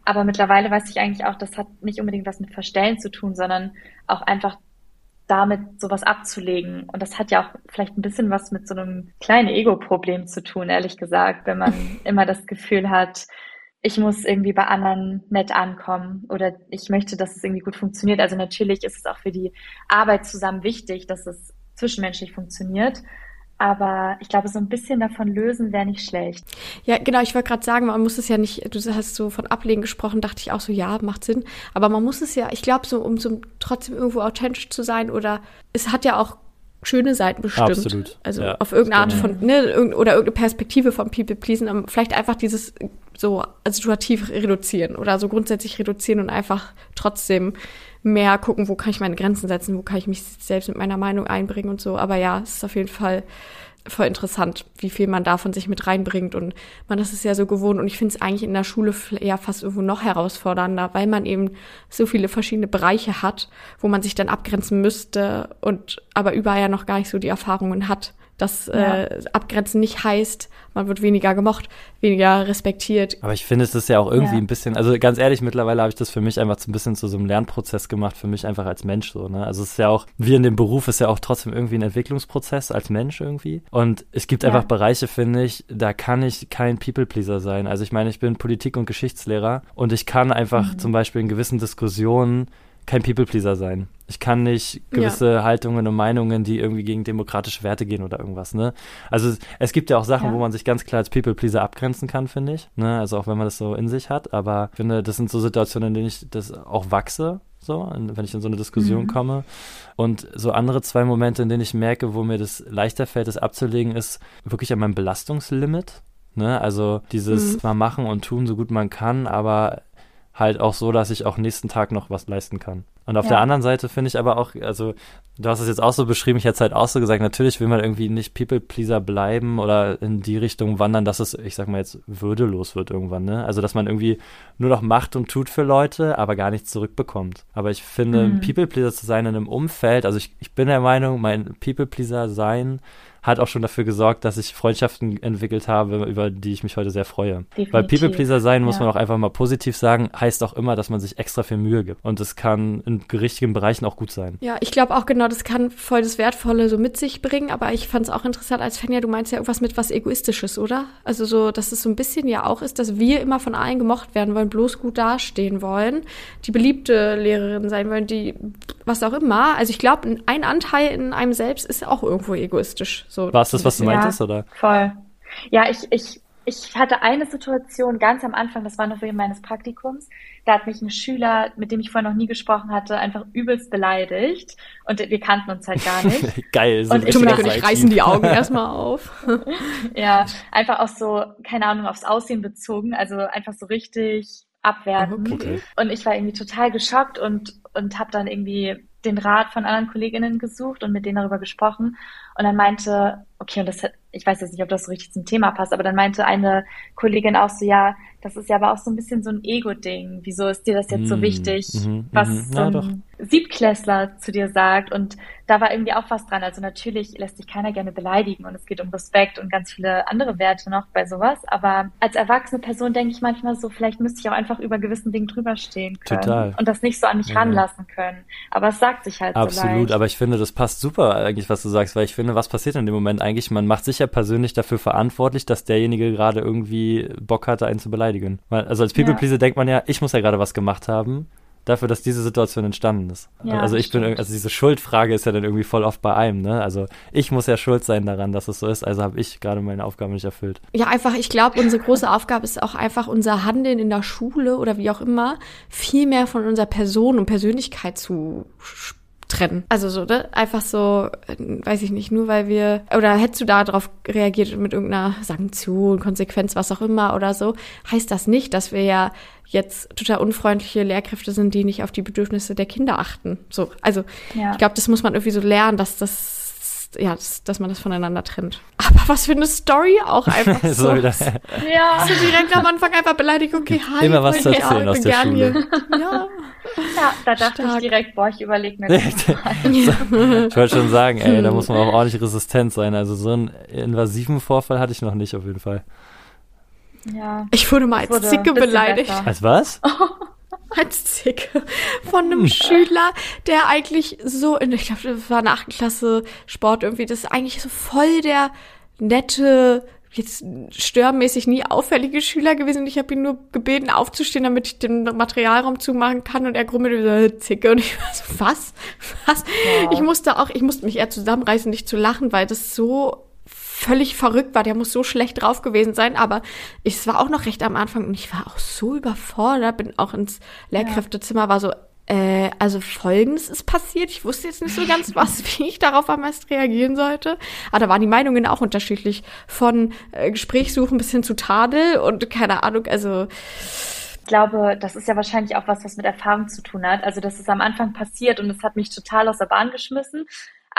[SPEAKER 1] Aber mittlerweile weiß ich eigentlich auch, das hat nicht unbedingt was mit Verstellen zu tun, sondern auch einfach damit sowas abzulegen. Und das hat ja auch vielleicht ein bisschen was mit so einem kleinen Ego-Problem zu tun, ehrlich gesagt, wenn man immer das Gefühl hat, ich muss irgendwie bei anderen nett ankommen oder ich möchte, dass es irgendwie gut funktioniert. Also natürlich ist es auch für die Arbeit zusammen wichtig, dass es zwischenmenschlich funktioniert. Aber ich glaube, so ein bisschen davon lösen wäre nicht schlecht.
[SPEAKER 5] Ja, genau, ich wollte gerade sagen, man muss es ja nicht, du hast so von Ablegen gesprochen, dachte ich auch so, ja, macht Sinn. Aber man muss es ja, ich glaube, so, um so trotzdem irgendwo authentisch zu sein oder es hat ja auch schöne Seiten bestimmt.
[SPEAKER 4] Absolut,
[SPEAKER 5] Also
[SPEAKER 4] ja,
[SPEAKER 5] auf irgendeine Art von, ne, irgend- oder irgendeine Perspektive von People Pleasen, vielleicht einfach dieses so situativ reduzieren oder so grundsätzlich reduzieren und einfach trotzdem mehr gucken, wo kann ich meine Grenzen setzen, wo kann ich mich selbst mit meiner Meinung einbringen und so. Aber ja, es ist auf jeden Fall voll interessant, wie viel man da von sich mit reinbringt. Und man das ist ja so gewohnt. Und ich finde es eigentlich in der Schule ja fast irgendwo noch herausfordernder, weil man eben so viele verschiedene Bereiche hat, wo man sich dann abgrenzen müsste und aber überall ja noch gar nicht so die Erfahrungen hat, dass äh, abgrenzen nicht heißt, man wird weniger gemocht, weniger respektiert.
[SPEAKER 4] Aber ich finde, es ist ja auch irgendwie
[SPEAKER 1] Ja.
[SPEAKER 4] ein bisschen, also ganz ehrlich, mittlerweile habe ich das für mich einfach so ein bisschen zu so einem Lernprozess gemacht, für mich einfach als Mensch so, ne? Also es ist ja auch, wie in dem Beruf ist ja auch trotzdem irgendwie ein Entwicklungsprozess als Mensch irgendwie. Und es gibt
[SPEAKER 1] Ja.
[SPEAKER 4] einfach Bereiche, finde ich, da kann ich kein People-Pleaser sein. Also ich meine, ich bin Politik- und Geschichtslehrer und ich kann einfach zum Beispiel in gewissen Diskussionen kein People-Pleaser sein. Ich kann nicht gewisse Haltungen und Meinungen, die irgendwie gegen demokratische Werte gehen oder irgendwas, ne? Also es, es gibt ja auch Sachen,
[SPEAKER 1] Ja.
[SPEAKER 4] wo man sich ganz klar als People-Pleaser abgrenzen kann, finde ich. Ne? Also auch wenn man das so in sich hat. Aber ich finde, das sind so Situationen, in denen ich das auch wachse, so, wenn ich in so eine Diskussion
[SPEAKER 1] Mhm.
[SPEAKER 4] komme. Und so andere zwei Momente, in denen ich merke, wo mir das leichter fällt, das abzulegen, ist wirklich an meinem Belastungslimit. Ne? Also dieses
[SPEAKER 5] Mhm.
[SPEAKER 4] mal machen und tun, so gut man kann, aber halt auch so, dass ich auch nächsten Tag noch was leisten kann. Und auf
[SPEAKER 1] Ja.
[SPEAKER 4] der anderen Seite finde ich aber auch, also du hast es jetzt auch so beschrieben, ich hätte es halt auch so gesagt, natürlich will man irgendwie nicht People-Pleaser bleiben oder in die Richtung wandern, dass es, ich sag mal jetzt, würdelos wird irgendwann, ne? Also dass man irgendwie nur noch macht und tut für Leute, aber gar nichts zurückbekommt. Aber ich finde,
[SPEAKER 1] Mhm.
[SPEAKER 4] People-Pleaser zu sein in einem Umfeld, also ich, ich bin der Meinung, mein People-Pleaser sein hat auch schon dafür gesorgt, dass ich Freundschaften entwickelt habe, über die ich mich heute sehr freue. Weil
[SPEAKER 1] Definitiv.
[SPEAKER 4] People-Pleaser sein, muss
[SPEAKER 1] Ja.
[SPEAKER 4] man auch einfach mal positiv sagen, heißt auch immer, dass man sich extra viel Mühe gibt. Und das kann in richtigen Bereichen auch gut sein.
[SPEAKER 5] Ja, ich glaube auch genau, das kann voll das Wertvolle so mit sich bringen, aber ich fand es auch interessant als Fenja, du meinst ja irgendwas mit was Egoistisches, oder? Also so, dass es so ein bisschen ja auch ist, dass wir immer von allen gemocht werden wollen, bloß gut dastehen wollen, die beliebte Lehrerin sein wollen, die was auch immer. Also ich glaube, ein Anteil in einem selbst ist auch irgendwo egoistisch. So
[SPEAKER 4] War es das, was du
[SPEAKER 1] Ja.
[SPEAKER 4] meintest, oder?
[SPEAKER 1] Voll. Ja, ich, ich, ich hatte eine Situation ganz am Anfang, das war noch während meines Praktikums, da hat mich ein Schüler, mit dem ich vorher noch nie gesprochen hatte, einfach übelst beleidigt und wir kannten uns halt gar nicht.
[SPEAKER 4] Geil. So
[SPEAKER 1] Und ich
[SPEAKER 5] und ich reißen die Augen erstmal auf.
[SPEAKER 1] Ja, einfach auch so, keine Ahnung, aufs Aussehen bezogen, also einfach so richtig abwertend.
[SPEAKER 5] Okay.
[SPEAKER 1] Und ich war irgendwie total geschockt und, und habe dann irgendwie den Rat von anderen Kolleginnen gesucht und mit denen darüber gesprochen. Und dann meinte, okay, und das ich weiß jetzt nicht, ob das so richtig zum Thema passt, aber dann meinte eine Kollegin auch so, ja, das ist ja aber auch so ein bisschen so ein Ego-Ding. Wieso ist dir das jetzt so
[SPEAKER 4] Mm,
[SPEAKER 1] wichtig,
[SPEAKER 4] mhm,
[SPEAKER 1] was
[SPEAKER 4] mhm.
[SPEAKER 1] so ein
[SPEAKER 4] doch.
[SPEAKER 1] Siebtklässler zu dir sagt? Und da war irgendwie auch was dran. Also natürlich lässt sich keiner gerne beleidigen und es geht um Respekt und ganz viele andere Werte noch bei sowas. Aber als erwachsene Person denke ich manchmal so, vielleicht müsste ich auch einfach über gewissen Dingen drüber stehen können
[SPEAKER 4] Total.
[SPEAKER 1] und das nicht so an mich
[SPEAKER 4] Ja.
[SPEAKER 1] ranlassen können. Aber es sagt sich halt so
[SPEAKER 4] Absolut,
[SPEAKER 1] leicht.
[SPEAKER 4] aber ich finde, das passt super eigentlich, was du sagst, weil ich finde, was passiert in dem Moment eigentlich? Man macht sich ja persönlich dafür verantwortlich, dass derjenige gerade irgendwie Bock hatte, einen zu beleidigen. Also als People
[SPEAKER 1] Ja.
[SPEAKER 4] Denkt man ja, ich muss ja gerade was gemacht haben, dafür, dass diese Situation entstanden ist.
[SPEAKER 1] Ja,
[SPEAKER 4] also ich bin, also diese Schuldfrage ist ja dann irgendwie voll oft bei einem, ne? Also ich muss ja schuld sein daran, dass es so ist, also habe ich gerade meine Aufgabe nicht erfüllt.
[SPEAKER 5] Ja, einfach, ich glaube, unsere große Aufgabe ist auch einfach unser Handeln in der Schule oder wie auch immer viel mehr von unserer Person und Persönlichkeit zu sch- trennen. Also so, ne? Einfach so, äh, weiß ich nicht, nur weil wir, oder hättest du da drauf reagiert mit irgendeiner Sanktion, Konsequenz, was auch immer oder so, heißt das nicht, dass wir ja jetzt total unfreundliche Lehrkräfte sind, die nicht auf die Bedürfnisse der Kinder achten. So, also
[SPEAKER 1] Ja.
[SPEAKER 5] ich glaube, das muss man irgendwie so lernen, dass das, ja, dass, dass man das voneinander trennt. Aber was für eine Story auch einfach so.
[SPEAKER 4] so wieder.
[SPEAKER 1] ja.
[SPEAKER 5] So direkt am Anfang einfach beleidigt, okay, hi.
[SPEAKER 4] Immer was zu
[SPEAKER 5] ja,
[SPEAKER 4] erzählen aus der Schule.
[SPEAKER 5] Ja.
[SPEAKER 1] ja, da dachte
[SPEAKER 5] Stark.
[SPEAKER 1] ich direkt, boah, ich überlege mir das mal.
[SPEAKER 4] Ich wollte schon sagen, ey, da muss man auch ordentlich resistent sein. Also so einen invasiven Vorfall hatte ich noch nicht auf jeden Fall.
[SPEAKER 1] Ja.
[SPEAKER 5] Ich wurde mal als
[SPEAKER 1] Wurde
[SPEAKER 5] Zicke beleidigt.
[SPEAKER 1] besser.
[SPEAKER 4] Als was?
[SPEAKER 5] Als Zicke. Von einem Schüler, der eigentlich so, in, ich glaube, das war eine 8. Klasse Sport irgendwie, das ist eigentlich so voll der nette, jetzt störmäßig nie auffällige Schüler gewesen. Und ich habe ihn nur gebeten, aufzustehen, damit ich den Materialraum zumachen kann. Und er grummelte so, "Äh, Zicke. Und ich war so, was? Was?
[SPEAKER 1] Wow.
[SPEAKER 5] Ich musste auch, ich musste mich eher zusammenreißen, nicht zu lachen, weil das so völlig verrückt war. Der muss so schlecht drauf gewesen sein, aber ich, es war auch noch recht am Anfang und ich war auch so überfordert, bin auch ins Lehrkräftezimmer, war so, äh, also folgendes ist passiert. Ich wusste jetzt nicht so ganz, was, wie ich darauf am besten reagieren sollte. Aber da waren die Meinungen auch unterschiedlich. Von äh, Gesprächssuchen bis hin zu Tadel und keine Ahnung, also
[SPEAKER 1] Ich glaube, das ist ja wahrscheinlich auch was, was mit Erfahrung zu tun hat. Also das ist am Anfang passiert und es hat mich total aus der Bahn geschmissen.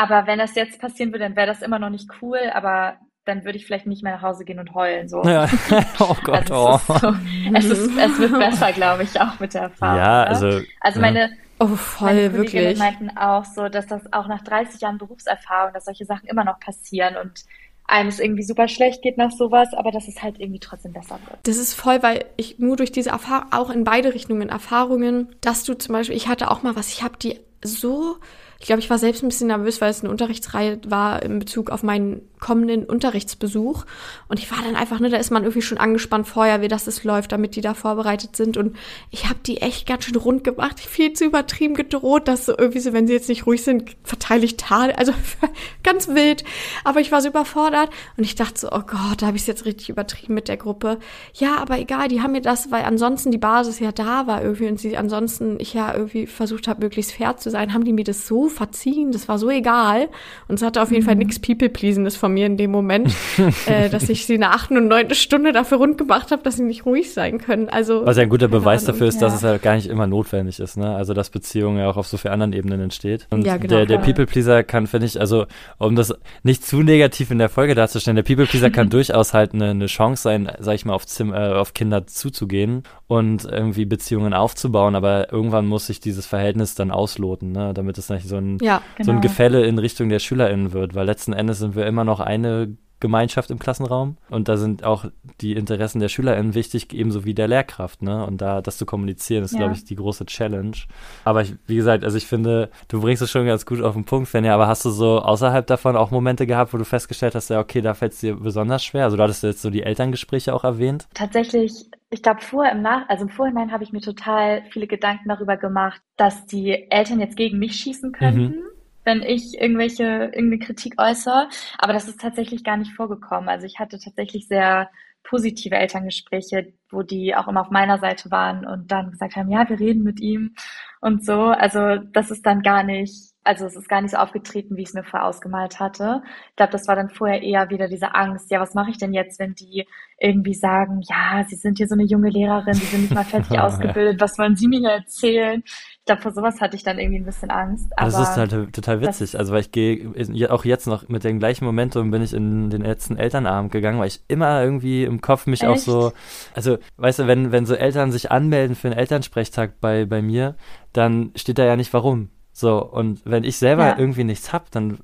[SPEAKER 1] Aber wenn das jetzt passieren würde, dann wäre das immer noch nicht cool, aber dann würde ich vielleicht nicht mehr nach Hause gehen und heulen. So.
[SPEAKER 4] Ja. Oh Gott, oh.
[SPEAKER 1] Also es, ist so, es, ist, es wird besser, glaube ich, auch mit der Erfahrung.
[SPEAKER 4] Ja, also.
[SPEAKER 1] Also
[SPEAKER 4] ja.
[SPEAKER 1] meine,
[SPEAKER 5] oh
[SPEAKER 1] meine
[SPEAKER 5] voll,
[SPEAKER 1] Kolleginnen
[SPEAKER 5] wirklich.
[SPEAKER 1] meinten auch so, dass das auch nach 30 Jahren Berufserfahrung, dass solche Sachen immer noch passieren und einem es irgendwie super schlecht geht nach sowas, aber dass es halt irgendwie trotzdem besser wird.
[SPEAKER 5] Das ist voll, weil ich nur durch diese Erfahrung, auch in beide Richtungen Erfahrungen, dass du zum Beispiel, ich hatte auch mal was, ich habe die so, ich glaube, ich war selbst ein bisschen nervös, weil es eine Unterrichtsreihe war in Bezug auf meinen kommenden Unterrichtsbesuch. Und ich war dann einfach, ne, da ist man irgendwie schon angespannt vorher, wie das es läuft, damit die da vorbereitet sind. Und ich habe die echt ganz schön rund gemacht, viel zu übertrieben gedroht, dass so irgendwie so, wenn sie jetzt nicht ruhig sind, verteile ich Tal. Also ganz wild. Aber ich war so überfordert und ich dachte so, oh Gott, da habe ich es jetzt richtig übertrieben mit der Gruppe. Ja, aber egal, die haben mir das, weil ansonsten die Basis ja da war irgendwie und sie ansonsten ich ja irgendwie versucht habe, möglichst fair zu sein, haben die mir das so verziehen, das war so egal. Und es hatte auf jeden Fall nichts People-Pleasendes von mir in dem Moment, äh, dass ich sie in der achten und neunten Stunde dafür rund gemacht habe, dass sie nicht ruhig sein können. Also
[SPEAKER 4] Was ja ein guter Beweis
[SPEAKER 5] Ahnung.
[SPEAKER 4] dafür ist, dass
[SPEAKER 1] ja.
[SPEAKER 4] es halt gar nicht immer notwendig ist, ne? Also dass Beziehungen ja auch auf so vielen anderen Ebenen entsteht. Und
[SPEAKER 5] Ja, genau,
[SPEAKER 4] der, der
[SPEAKER 5] voll.
[SPEAKER 4] People-Pleaser kann, finde ich, also um das nicht zu negativ in der Folge darzustellen, der People-Pleaser kann durchaus halt eine, eine Chance sein, sag ich mal, auf, Zim äh, auf Kinder zuzugehen und irgendwie Beziehungen aufzubauen, aber irgendwann muss sich dieses Verhältnis dann ausloten, ne? Damit es nicht so ein,
[SPEAKER 5] ja,
[SPEAKER 4] so ein
[SPEAKER 1] Genau.
[SPEAKER 4] Gefälle in Richtung der SchülerInnen wird, weil letzten Endes sind wir immer noch eine Gemeinschaft im Klassenraum und da sind auch die Interessen der SchülerInnen wichtig, ebenso wie der Lehrkraft, ne? Und da das zu kommunizieren, ist,
[SPEAKER 1] Ja.
[SPEAKER 4] glaube ich, die große Challenge. Aber ich, wie gesagt, also ich finde, du bringst es schon ganz gut auf den Punkt, Fenja, aber hast du so außerhalb davon auch Momente gehabt, wo du festgestellt hast, ja, okay, da fällt es dir besonders schwer? Also du hattest jetzt so die Elterngespräche auch erwähnt.
[SPEAKER 1] Tatsächlich, ich glaube, vorher im Nach, also im Vorhinein habe ich mir total viele Gedanken darüber gemacht, dass die Eltern jetzt gegen mich schießen könnten, wenn ich irgendwelche, irgendeine Kritik äußere. Aber das ist tatsächlich gar nicht vorgekommen. Also ich hatte tatsächlich sehr positive Elterngespräche, wo die auch immer auf meiner Seite waren und dann gesagt haben, ja, wir reden mit ihm und so. Also das ist dann gar nicht also es ist gar nicht so aufgetreten, wie ich es mir vorher ausgemalt hatte. Ich glaube, das war dann vorher eher wieder diese Angst, ja, was mache ich denn jetzt, wenn die irgendwie sagen, ja, sie sind hier so eine junge Lehrerin, sie sind nicht mal fertig ausgebildet, was wollen sie mir hier erzählen? Ich glaube, vor sowas hatte ich dann irgendwie ein bisschen Angst.
[SPEAKER 4] Aber das ist halt total witzig. Also weil ich gehe auch jetzt noch mit dem gleichen Momentum bin ich in den letzten Elternabend gegangen, weil ich immer irgendwie im Kopf mich Echt? auch so, also weißt du, wenn, wenn so Eltern sich anmelden für einen Elternsprechtag bei, bei mir, dann steht da ja nicht warum so, und wenn ich selber ja. irgendwie nichts hab, dann,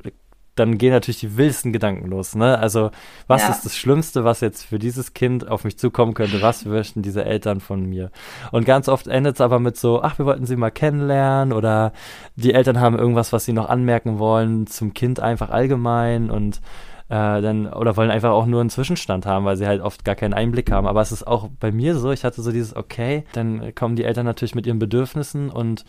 [SPEAKER 4] dann gehen natürlich die wildesten Gedanken los, ne? Also, was ja. ist das Schlimmste, was jetzt für dieses Kind auf mich zukommen könnte? Was möchten diese Eltern von mir? Und ganz oft endet es aber mit so, ach, wir wollten sie mal kennenlernen oder die Eltern haben irgendwas, was sie noch anmerken wollen zum Kind einfach allgemein und äh, dann oder wollen einfach auch nur einen Zwischenstand haben, weil sie halt oft gar keinen Einblick haben. Aber es ist auch bei mir so, ich hatte so dieses, okay, dann kommen die Eltern natürlich mit ihren Bedürfnissen und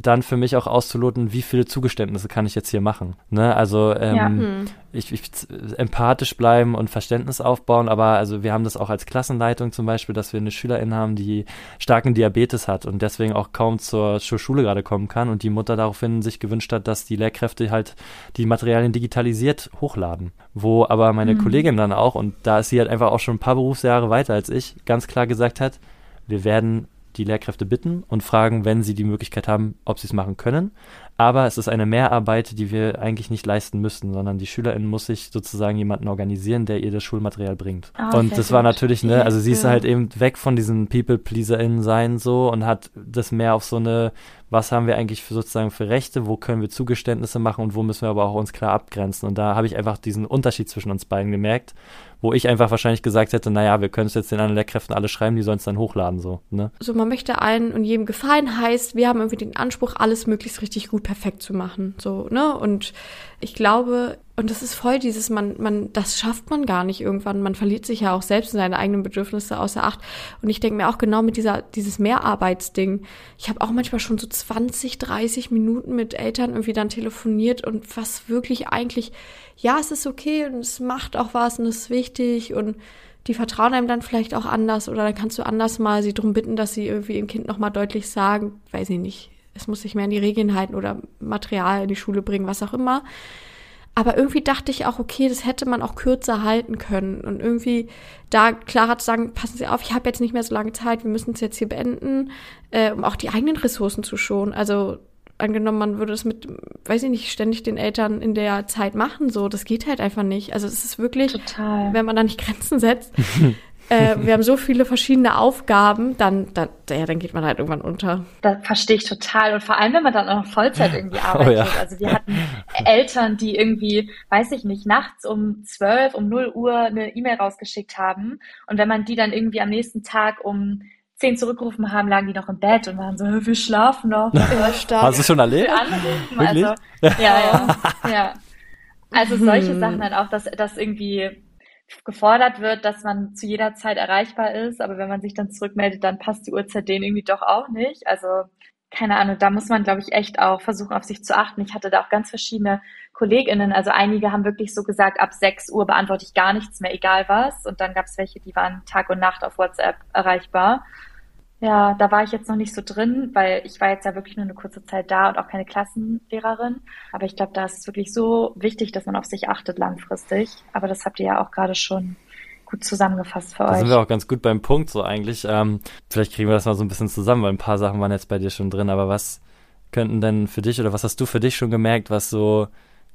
[SPEAKER 4] dann für mich auch auszuloten, wie viele Zugeständnisse kann ich jetzt hier machen. Ne? Also ähm, ja, hm. ich, ich, empathisch bleiben und Verständnis aufbauen, aber also wir haben das auch als Klassenleitung zum Beispiel, dass wir eine Schülerin haben, die starken Diabetes hat und deswegen auch kaum zur, zur Schule gerade kommen kann und die Mutter daraufhin sich gewünscht hat, dass die Lehrkräfte halt die Materialien digitalisiert hochladen. Wo aber meine hm. Kollegin dann auch, und da ist sie halt einfach auch schon ein paar Berufsjahre weiter als ich, ganz klar gesagt hat, wir werden die Lehrkräfte bitten und fragen, wenn sie die Möglichkeit haben, ob sie es machen können. Aber es ist eine Mehrarbeit, die wir eigentlich nicht leisten müssen, sondern die Schülerin muss sich sozusagen jemanden organisieren, der ihr das Schulmaterial bringt. Oh, und das war natürlich, ne, also sie ist halt eben weg von diesen People-PleaserInnen sein so und hat das mehr auf so eine, was haben wir eigentlich für sozusagen für Rechte, wo können wir Zugeständnisse machen und wo müssen wir aber auch uns klar abgrenzen. Und da habe ich einfach diesen Unterschied zwischen uns beiden gemerkt wo ich einfach wahrscheinlich gesagt hätte, naja, wir können es jetzt den anderen Lehrkräften alle schreiben, die sollen es dann hochladen, so, ne?
[SPEAKER 5] So, man möchte allen und jedem gefallen, heißt, wir haben irgendwie den Anspruch, alles möglichst richtig gut perfekt zu machen, so, ne? Und ich glaube, und das ist voll dieses, man, man, das schafft man gar nicht irgendwann. Man verliert sich ja auch selbst in seine eigenen Bedürfnisse außer Acht. Und ich denke mir auch genau mit dieser, dieses Mehrarbeitsding. Ich habe auch manchmal schon so 20, 30 Minuten mit Eltern irgendwie dann telefoniert und was wirklich eigentlich, ja, es ist okay und es macht auch was und es ist wichtig und die vertrauen einem dann vielleicht auch anders oder dann kannst du anders mal sie darum bitten, dass sie irgendwie ihrem Kind nochmal deutlich sagen, weiß ich nicht, es muss sich mehr an die Regeln halten oder Material in die Schule bringen, was auch immer. Aber irgendwie dachte ich auch, okay, das hätte man auch kürzer halten können. Und irgendwie da klarer zu sagen, passen Sie auf, ich habe jetzt nicht mehr so lange Zeit, wir müssen es jetzt hier beenden, äh, um auch die eigenen Ressourcen zu schonen. Also angenommen, man würde es mit, weiß ich nicht, ständig den Eltern in der Zeit machen, so, das geht halt einfach nicht. Also es ist wirklich, Total. wenn man da nicht Grenzen setzt, äh, wir haben so viele verschiedene Aufgaben, dann, dann, ja, dann geht man halt irgendwann unter.
[SPEAKER 1] Das verstehe ich total. Und vor allem, wenn man dann auch noch Vollzeit irgendwie arbeitet. Oh, ja. Also wir hatten Eltern, die irgendwie, weiß ich nicht, nachts um zwölf, um null Uhr eine E-Mail rausgeschickt haben. Und wenn man die dann irgendwie am nächsten Tag um zehn zurückgerufen haben, lagen die noch im Bett und waren so, wir schlafen noch.
[SPEAKER 4] Hast du schon erlebt?
[SPEAKER 1] Wirklich? Also, ja, ja, ja. Also solche hm. Sachen halt auch, dass, dass irgendwie gefordert wird, dass man zu jeder Zeit erreichbar ist, aber wenn man sich dann zurückmeldet, dann passt die Uhrzeit denen irgendwie doch auch nicht. Also keine Ahnung, da muss man, glaube ich, echt auch versuchen, auf sich zu achten. Ich hatte da auch ganz verschiedene KollegInnen, also einige haben wirklich so gesagt, ab 6 Uhr beantworte ich gar nichts mehr, egal was. Und dann gab es welche, die waren Tag und Nacht auf WhatsApp erreichbar. Ja, da war ich jetzt noch nicht so drin, weil ich war jetzt ja wirklich nur eine kurze Zeit da und auch keine Klassenlehrerin. Aber ich glaube, da ist es wirklich so wichtig, dass man auf sich achtet langfristig. Aber das habt ihr ja auch gerade schon gut zusammengefasst für
[SPEAKER 4] da
[SPEAKER 1] euch. Da
[SPEAKER 4] sind wir auch ganz gut beim Punkt so eigentlich. Ähm, vielleicht kriegen wir das mal so ein bisschen zusammen, weil ein paar Sachen waren jetzt bei dir schon drin. Aber was könnten denn für dich oder was hast du für dich schon gemerkt, was so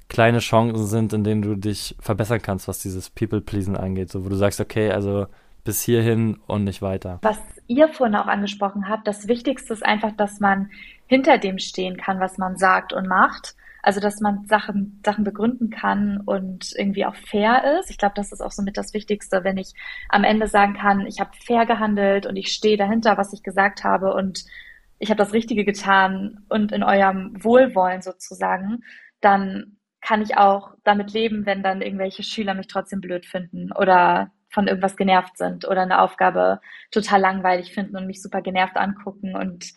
[SPEAKER 4] kleine Chancen sind, in denen du dich verbessern kannst, was dieses People-Pleasen angeht? So, wo du sagst, okay, also bis hierhin und nicht weiter.
[SPEAKER 1] Was ihr vorhin auch angesprochen habt, das Wichtigste ist einfach, dass man hinter dem stehen kann, was man sagt und macht. Also, dass man Sachen, Sachen begründen kann und irgendwie auch fair ist. Ich glaube, das ist auch somit das Wichtigste, wenn ich am Ende sagen kann, ich habe fair gehandelt und ich stehe dahinter, was ich gesagt habe und ich habe das Richtige getan und in eurem Wohlwollen sozusagen, dann kann ich auch damit leben, wenn dann irgendwelche Schüler mich trotzdem blöd finden oder von irgendwas genervt sind oder eine Aufgabe total langweilig finden und mich super genervt angucken und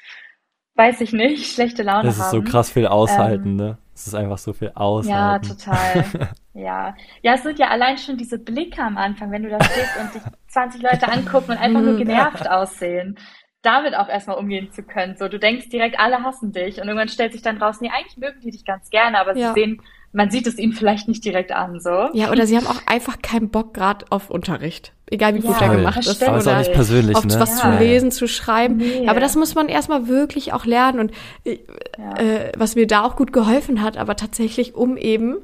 [SPEAKER 1] weiß ich nicht, schlechte Laune haben.
[SPEAKER 4] Das ist so krass viel aushalten, ähm, ne? Es ist einfach so viel aus.
[SPEAKER 1] Ja, total. Ja. Ja, es sind ja allein schon diese Blicke am Anfang, wenn du da stehst und dich 20 Leute angucken und einfach nur genervt aussehen. Damit auch erstmal umgehen zu können. So, du denkst direkt, alle hassen dich und irgendwann stellt sich dann raus, nee, eigentlich mögen die dich ganz gerne, aber
[SPEAKER 5] Ja.
[SPEAKER 1] sie sehen, man sieht es ihnen vielleicht nicht direkt an, so.
[SPEAKER 5] Ja, oder sie haben auch einfach keinen Bock gerade auf Unterricht. Egal wie gut
[SPEAKER 1] Ja,
[SPEAKER 5] der
[SPEAKER 4] Voll.
[SPEAKER 5] gemacht ist.
[SPEAKER 4] Aber ist auch
[SPEAKER 5] Oder
[SPEAKER 4] nicht persönlich,
[SPEAKER 5] auf
[SPEAKER 4] ne?
[SPEAKER 5] was
[SPEAKER 1] Ja.
[SPEAKER 5] zu lesen, zu schreiben.
[SPEAKER 1] Nee.
[SPEAKER 5] Aber das muss man erstmal wirklich auch lernen. Und äh,
[SPEAKER 1] Ja.
[SPEAKER 5] äh, was mir da auch gut geholfen hat, aber tatsächlich, um eben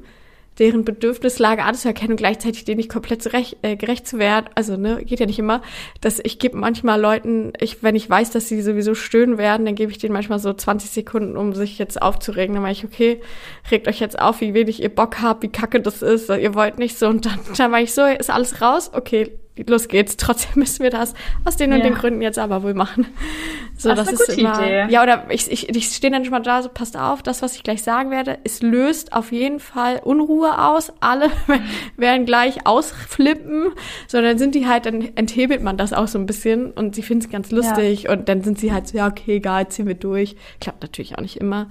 [SPEAKER 5] deren Bedürfnislage anzuerkennen und gleichzeitig denen nicht komplett zurecht, äh, gerecht zu werden. Also, ne, geht ja nicht immer. Dass ich gebe manchmal Leuten, ich, wenn ich weiß, dass sie sowieso stöhnen werden, dann gebe ich denen manchmal so 20 Sekunden, um sich jetzt aufzuregen. Dann meine ich, okay, regt euch jetzt auf, wie wenig ihr Bock habt, wie kacke das ist, ihr wollt nicht so. Und dann, dann meine ich so, ist alles raus? Okay, los geht's. Trotzdem müssen wir das aus den und
[SPEAKER 1] Ja.
[SPEAKER 5] den Gründen jetzt aber wohl machen. So,
[SPEAKER 1] Das ist eine gute Idee.
[SPEAKER 5] Ja, oder ich, ich, ich stehe dann schon mal da, so passt auf, das, was ich gleich sagen werde, es löst auf jeden Fall Unruhe aus. Alle werden gleich ausflippen, sondern sind die halt, dann enthebelt man das auch so ein bisschen und sie finden es ganz lustig und dann sind sie halt so, ja, okay, egal, ziehen wir durch. Klappt natürlich auch nicht immer,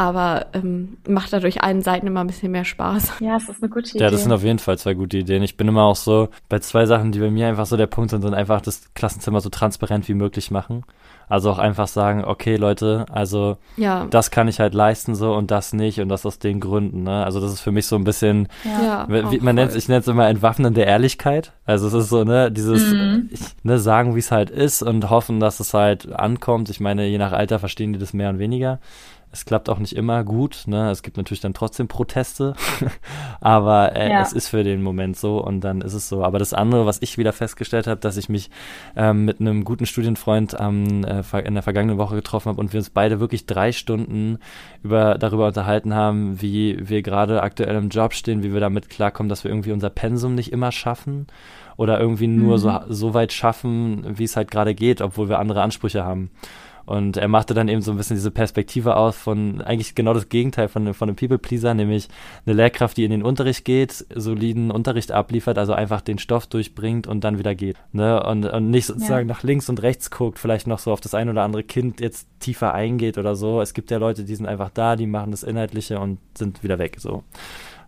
[SPEAKER 5] aber ähm, macht dadurch allen Seiten immer ein bisschen mehr Spaß.
[SPEAKER 1] Ja, es ist eine gute Idee.
[SPEAKER 4] Ja, das sind auf jeden Fall zwei gute Ideen. Ich bin immer auch so, bei zwei Sachen, die bei mir einfach so der Punkt sind, sind einfach das Klassenzimmer so transparent wie möglich machen. Also auch einfach sagen, okay, Leute, also
[SPEAKER 5] Ja.
[SPEAKER 4] das kann ich halt leisten so und das nicht und das aus den Gründen. Ne? Also das ist für mich so ein bisschen,
[SPEAKER 5] ja,
[SPEAKER 4] wie, man nennt ich nenne es immer Entwaffnen der Ehrlichkeit. Also es ist so, ne, dieses
[SPEAKER 1] Mhm.
[SPEAKER 4] ich, ne, sagen, wie es halt ist und hoffen, dass es halt ankommt. Ich meine, je nach Alter verstehen die das mehr und weniger. Es klappt auch nicht immer gut, ne? Es gibt natürlich dann trotzdem Proteste, aber äh,
[SPEAKER 1] Ja.
[SPEAKER 4] es ist für den Moment so und dann ist es so. Aber das andere, was ich wieder festgestellt habe, dass ich mich ähm, mit einem guten Studienfreund am, äh, in der vergangenen Woche getroffen habe und wir uns beide wirklich drei Stunden über darüber unterhalten haben, wie wir gerade aktuell im Job stehen, wie wir damit klarkommen, dass wir irgendwie unser Pensum nicht immer schaffen oder irgendwie nur so, so weit schaffen, wie es halt gerade geht, obwohl wir andere Ansprüche haben. Und er machte dann eben so ein bisschen diese Perspektive aus von eigentlich genau das Gegenteil von, von einem People-Pleaser, nämlich eine Lehrkraft, die in den Unterricht geht, soliden Unterricht abliefert, also einfach den Stoff durchbringt und dann wieder geht. Ne? Und, und nicht sozusagen nach links und rechts guckt, vielleicht noch so auf das ein oder andere Kind jetzt tiefer eingeht oder so. Es gibt ja Leute, die sind einfach da, die machen das Inhaltliche und sind wieder weg. So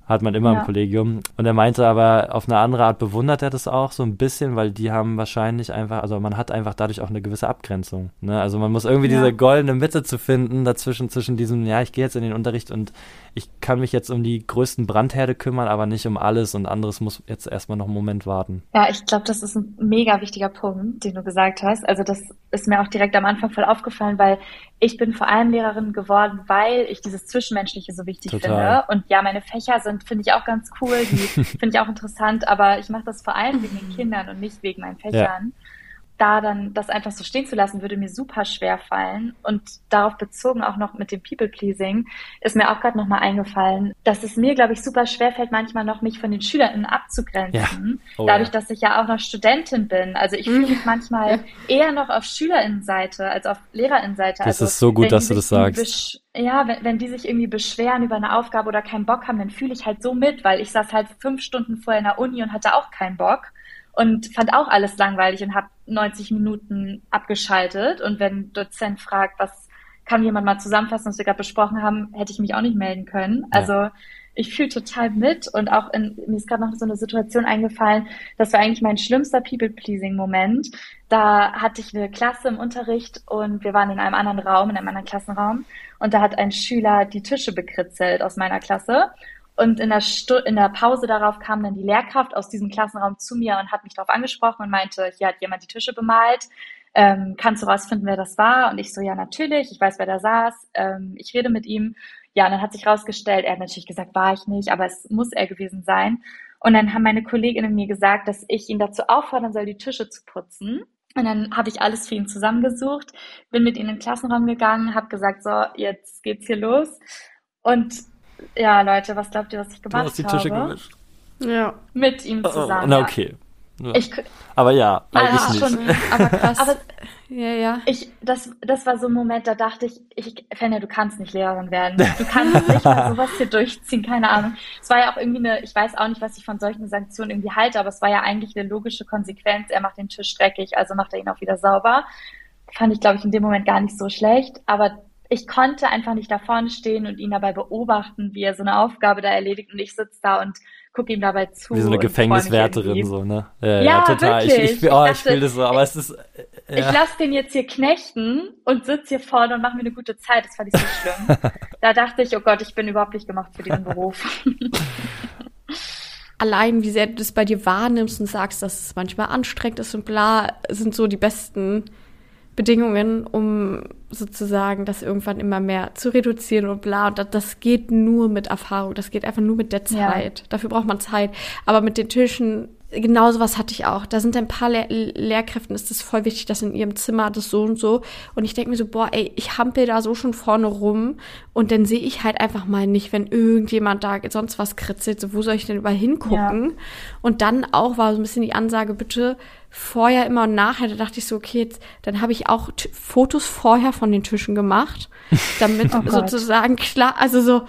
[SPEAKER 4] hat man immer
[SPEAKER 1] Ja.
[SPEAKER 4] im Kollegium. Und er meinte aber, auf eine andere Art bewundert er das auch so ein bisschen, weil die haben wahrscheinlich einfach, also man hat einfach dadurch auch eine gewisse Abgrenzung. Ne? Also man muss irgendwie
[SPEAKER 1] Ja.
[SPEAKER 4] diese goldene Mitte zu finden, dazwischen, zwischen diesem, ja, ich gehe jetzt in den Unterricht und ich kann mich jetzt um die größten Brandherde kümmern, aber nicht um alles und anderes muss jetzt erstmal noch einen Moment warten.
[SPEAKER 1] Ja, ich glaube, das ist ein mega wichtiger Punkt, den du gesagt hast. Also das ist mir auch direkt am Anfang voll aufgefallen, weil ich bin vor allem Lehrerin geworden, weil ich dieses Zwischenmenschliche so wichtig
[SPEAKER 4] Total.
[SPEAKER 1] finde. Und ja, meine Fächer sind, finde ich auch ganz cool, die finde ich auch interessant, aber ich mache das vor allem wegen den Kindern und nicht wegen meinen Fächern. Da dann das einfach so stehen zu lassen, würde mir super schwer fallen. Und darauf bezogen auch noch mit dem People-Pleasing ist mir auch gerade nochmal eingefallen, dass es mir, glaube ich, super schwer fällt, manchmal noch mich von den SchülerInnen abzugrenzen.
[SPEAKER 4] Oh
[SPEAKER 1] dadurch,
[SPEAKER 4] ja.
[SPEAKER 1] dass ich ja auch noch Studentin bin. Also ich fühle mich manchmal eher noch auf SchülerInnenseite als auf LehrerInnenseite.
[SPEAKER 4] Das
[SPEAKER 1] also,
[SPEAKER 4] ist so gut, dass du das sagst.
[SPEAKER 1] Ja, wenn, wenn die sich irgendwie beschweren über eine Aufgabe oder keinen Bock haben, dann fühle ich halt so mit, weil ich saß halt fünf Stunden vorher in der Uni und hatte auch keinen Bock und fand auch alles langweilig und habe 90 Minuten abgeschaltet. Und wenn ein Dozent fragt, was kann jemand mal zusammenfassen, was wir gerade besprochen haben, hätte ich mich auch nicht melden können. Also ich fühle total mit und auch in, mir ist gerade noch so eine Situation eingefallen, das war eigentlich mein schlimmster People-Pleasing-Moment. Da hatte ich eine Klasse im Unterricht und wir waren in einem anderen Raum, in einem anderen Klassenraum und da hat ein Schüler die Tische bekritzelt aus meiner Klasse und in der, Stu in der Pause darauf kam dann die Lehrkraft aus diesem Klassenraum zu mir und hat mich darauf angesprochen und meinte, hier hat jemand die Tische bemalt. Ähm, kannst du rausfinden, wer das war? Und ich so, ja, natürlich, ich weiß, wer da saß. Ähm, ich rede mit ihm. Ja, und dann hat sich rausgestellt, er hat natürlich gesagt, war ich nicht, aber es muss er gewesen sein. Und dann haben meine Kolleginnen mir gesagt, dass ich ihn dazu auffordern soll, die Tische zu putzen. Und dann habe ich alles für ihn zusammengesucht, bin mit ihm in den Klassenraum gegangen, habe gesagt, so, jetzt geht's hier los. Und ja, Leute, was glaubt ihr, was ich
[SPEAKER 4] Du
[SPEAKER 1] gemacht
[SPEAKER 4] hast die Tische
[SPEAKER 1] habe?
[SPEAKER 4] gewischt.
[SPEAKER 5] Ja.
[SPEAKER 1] Mit ihm
[SPEAKER 4] Oh,
[SPEAKER 1] zusammen.
[SPEAKER 4] na
[SPEAKER 1] ja.
[SPEAKER 4] okay. Ja.
[SPEAKER 1] Ich,
[SPEAKER 4] aber ja, eigentlich
[SPEAKER 1] ja,
[SPEAKER 4] nicht.
[SPEAKER 1] schon.
[SPEAKER 5] Aber krass.
[SPEAKER 1] aber
[SPEAKER 5] ja, ja.
[SPEAKER 1] ich, das, das war so ein Moment, da dachte ich, ich, Fenja, du kannst nicht Lehrerin werden. Du kannst nicht mal sowas hier durchziehen, keine Ahnung. Es war ja auch irgendwie eine, ich weiß auch nicht, was ich von solchen Sanktionen irgendwie halte, aber es war ja eigentlich eine logische Konsequenz. Er macht den Tisch dreckig, also macht er ihn auch wieder sauber. Fand ich, glaube ich, in dem Moment gar nicht so schlecht, aber ich konnte einfach nicht da vorne stehen und ihn dabei beobachten, wie er so eine Aufgabe da erledigt und ich sitze da und gucke ihm dabei zu.
[SPEAKER 4] Wie so eine Gefängniswärterin, so, ne? Ja,
[SPEAKER 1] Ja,
[SPEAKER 4] total. Ich,
[SPEAKER 1] wirklich.
[SPEAKER 4] ich, oh,
[SPEAKER 1] Ich
[SPEAKER 4] ich fühle
[SPEAKER 1] dachte,
[SPEAKER 4] das so, aber es ist. äh,
[SPEAKER 1] Ich
[SPEAKER 4] Ja.
[SPEAKER 1] lasse den jetzt hier knechten und sitze hier vorne und mache mir eine gute Zeit. Das fand ich so schlimm. da dachte ich, oh Gott, ich bin überhaupt nicht gemacht für diesen Beruf.
[SPEAKER 5] allein, wie sehr du das bei dir wahrnimmst und sagst, dass es manchmal anstrengend ist und bla, sind so die besten Bedingungen, um sozusagen das irgendwann immer mehr zu reduzieren und bla. Und das, das geht nur mit Erfahrung, das geht einfach nur mit der
[SPEAKER 1] Ja.
[SPEAKER 5] Zeit. Dafür braucht man Zeit. Aber mit den Tischen, genauso was hatte ich auch. Da sind ein paar Lehr Lehrkräften, ist das voll wichtig, dass in ihrem Zimmer das so und so. Und ich denke mir so, boah, ey, ich hampel da so schon vorne rum und dann sehe ich halt einfach mal nicht, wenn irgendjemand da sonst was kritzelt, so wo soll ich denn überall hingucken? Und dann auch war so ein bisschen die Ansage, bitte vorher immer und nachher, da dachte ich so, okay, jetzt, dann habe ich auch Fotos vorher von den Tischen gemacht, damit
[SPEAKER 1] Oh
[SPEAKER 5] sozusagen klar, also so,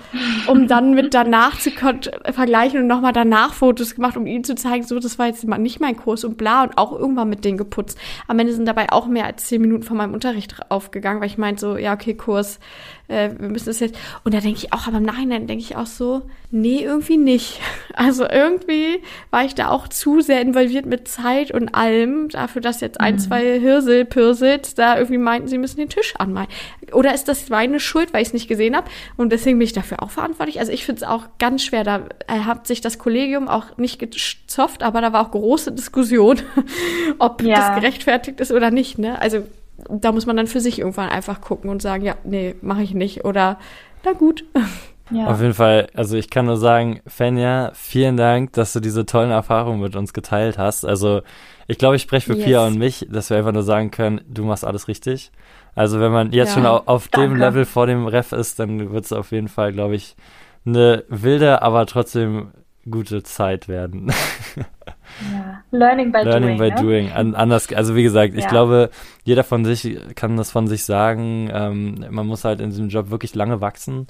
[SPEAKER 5] um dann mit danach zu vergleichen und nochmal danach Fotos gemacht, um ihnen zu zeigen, so, das war jetzt mal nicht mein Kurs und bla und auch irgendwann mit denen geputzt. Am Ende sind dabei auch mehr als zehn Minuten von meinem Unterricht aufgegangen, weil ich meinte so, ja, okay, Kurs, äh, wir müssen das jetzt. Und da denke ich auch, aber im Nachhinein denke ich auch so, nee, irgendwie nicht. Also irgendwie war ich da auch zu sehr involviert mit Zeit und allem, dafür, dass jetzt ein, zwei Hirsel-Pirsels da irgendwie meinten, sie müssen den Tisch anmalen. Oder ist das meine Schuld, weil ich es nicht gesehen habe? Und deswegen bin ich dafür auch verantwortlich. Also ich finde es auch ganz schwer. Da äh, hat sich das Kollegium auch nicht gezofft, aber da war auch große Diskussion, ob
[SPEAKER 1] Ja.
[SPEAKER 5] das gerechtfertigt ist oder nicht. Ne? Also da muss man dann für sich irgendwann einfach gucken und sagen, ja, nee, mache ich nicht. Oder na gut.
[SPEAKER 1] Ja.
[SPEAKER 4] Auf jeden Fall, also ich kann nur sagen, Fenja, vielen Dank, dass du diese tollen Erfahrungen mit uns geteilt hast. Also ich glaube, ich spreche für
[SPEAKER 5] Yes.
[SPEAKER 4] Pia und mich, dass wir einfach nur sagen können, du machst alles richtig. Also wenn man jetzt
[SPEAKER 5] Ja,
[SPEAKER 4] schon auf, auf dem
[SPEAKER 1] danke.
[SPEAKER 4] Level vor dem Ref ist, dann wird es auf jeden Fall, glaube ich, eine wilde, aber trotzdem gute Zeit werden.
[SPEAKER 1] ja. Learning by
[SPEAKER 4] Learning
[SPEAKER 1] doing.
[SPEAKER 4] by
[SPEAKER 1] ne?
[SPEAKER 4] doing. An, anders, also wie gesagt, ich
[SPEAKER 1] Ja.
[SPEAKER 4] glaube, jeder von sich kann das von sich sagen. Ähm, man muss halt in diesem Job wirklich lange wachsen.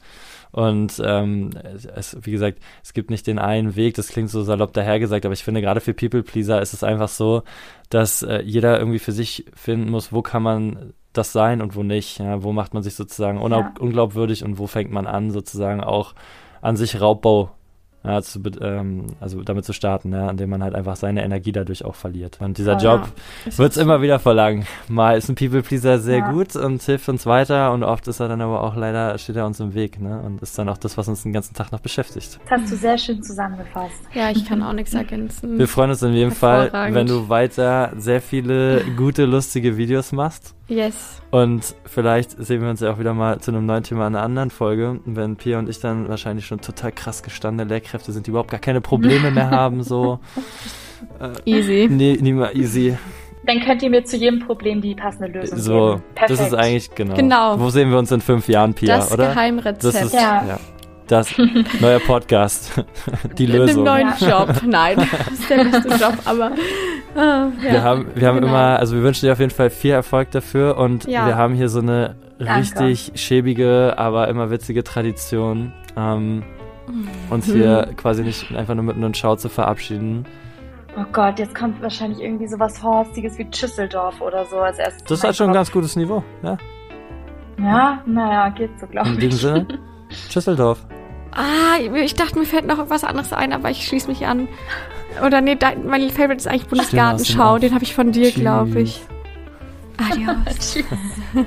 [SPEAKER 4] Und ähm, es, wie gesagt, es gibt nicht den einen Weg, das klingt so salopp dahergesagt, aber ich finde, gerade für People-Pleaser ist es einfach so, dass äh, jeder irgendwie für sich finden muss, wo kann man das sein und wo nicht. Ja, wo macht man sich sozusagen
[SPEAKER 1] Ja.
[SPEAKER 4] unglaubwürdig und wo fängt man an, sozusagen auch an sich Raubbau ja, zu, ähm, also damit zu starten, ja, indem man halt einfach seine Energie dadurch auch verliert. Und dieser
[SPEAKER 1] Voll.
[SPEAKER 4] Job wird es immer wieder verlangen. Mal ist ein People-Pleaser sehr
[SPEAKER 1] Ja.
[SPEAKER 4] gut und hilft uns weiter und oft ist er dann aber auch leider, steht er uns im Weg, ne? Und ist dann auch das, was uns den ganzen Tag noch beschäftigt.
[SPEAKER 1] Das hast du sehr schön zusammengefasst.
[SPEAKER 5] Ja, ich kann auch nichts ergänzen.
[SPEAKER 4] Wir freuen uns in jedem Fall, wenn du weiter sehr viele gute, lustige Videos machst.
[SPEAKER 5] Yes.
[SPEAKER 4] Und vielleicht sehen wir uns ja auch wieder mal zu einem neuen Thema in einer anderen Folge, wenn Pia und ich dann wahrscheinlich schon total krass gestandene Lehrkräfte sind, die überhaupt gar keine Probleme mehr haben, so.
[SPEAKER 5] Easy.
[SPEAKER 4] Nee, nie mal easy.
[SPEAKER 1] Dann könnt ihr mir zu jedem Problem die passende Lösung
[SPEAKER 4] So,
[SPEAKER 1] geben. Perfekt.
[SPEAKER 4] das ist eigentlich, genau.
[SPEAKER 5] Genau.
[SPEAKER 4] Wo sehen wir uns in fünf Jahren, Pia,
[SPEAKER 5] das
[SPEAKER 4] oder?
[SPEAKER 5] Geheimrezept.
[SPEAKER 4] Das ist,
[SPEAKER 1] Ja.
[SPEAKER 4] ja. Das neue Podcast. Die
[SPEAKER 5] In einem
[SPEAKER 4] Lösung.
[SPEAKER 5] neuen Job. Nein, das ist der beste Job, aber äh, ja.
[SPEAKER 4] Wir haben, wir haben
[SPEAKER 5] genau.
[SPEAKER 4] immer, also wir wünschen dir auf jeden Fall viel Erfolg dafür und
[SPEAKER 5] Ja.
[SPEAKER 4] wir haben hier so eine
[SPEAKER 1] Danke.
[SPEAKER 4] richtig schäbige, aber immer witzige Tradition, ähm, uns hier quasi nicht einfach nur mit einem Schau zu verabschieden.
[SPEAKER 1] Oh Gott, jetzt kommt wahrscheinlich irgendwie sowas Horstiges wie Schüsseldorf oder so als erstes.
[SPEAKER 4] Das ist
[SPEAKER 1] in
[SPEAKER 4] halt schon ein ganz gutes Niveau, ja.
[SPEAKER 1] Ja, naja, geht so, glaube
[SPEAKER 4] In
[SPEAKER 1] ich.
[SPEAKER 4] diesem Sinne, Schüsseldorf.
[SPEAKER 5] Ah, ich dachte, mir fällt noch was anderes ein, aber ich schließe mich an. Oder nee, dein, mein Favorite ist eigentlich Bundesgartenschau. Den habe ich von dir, glaube ich. Adios.
[SPEAKER 1] Tschüss.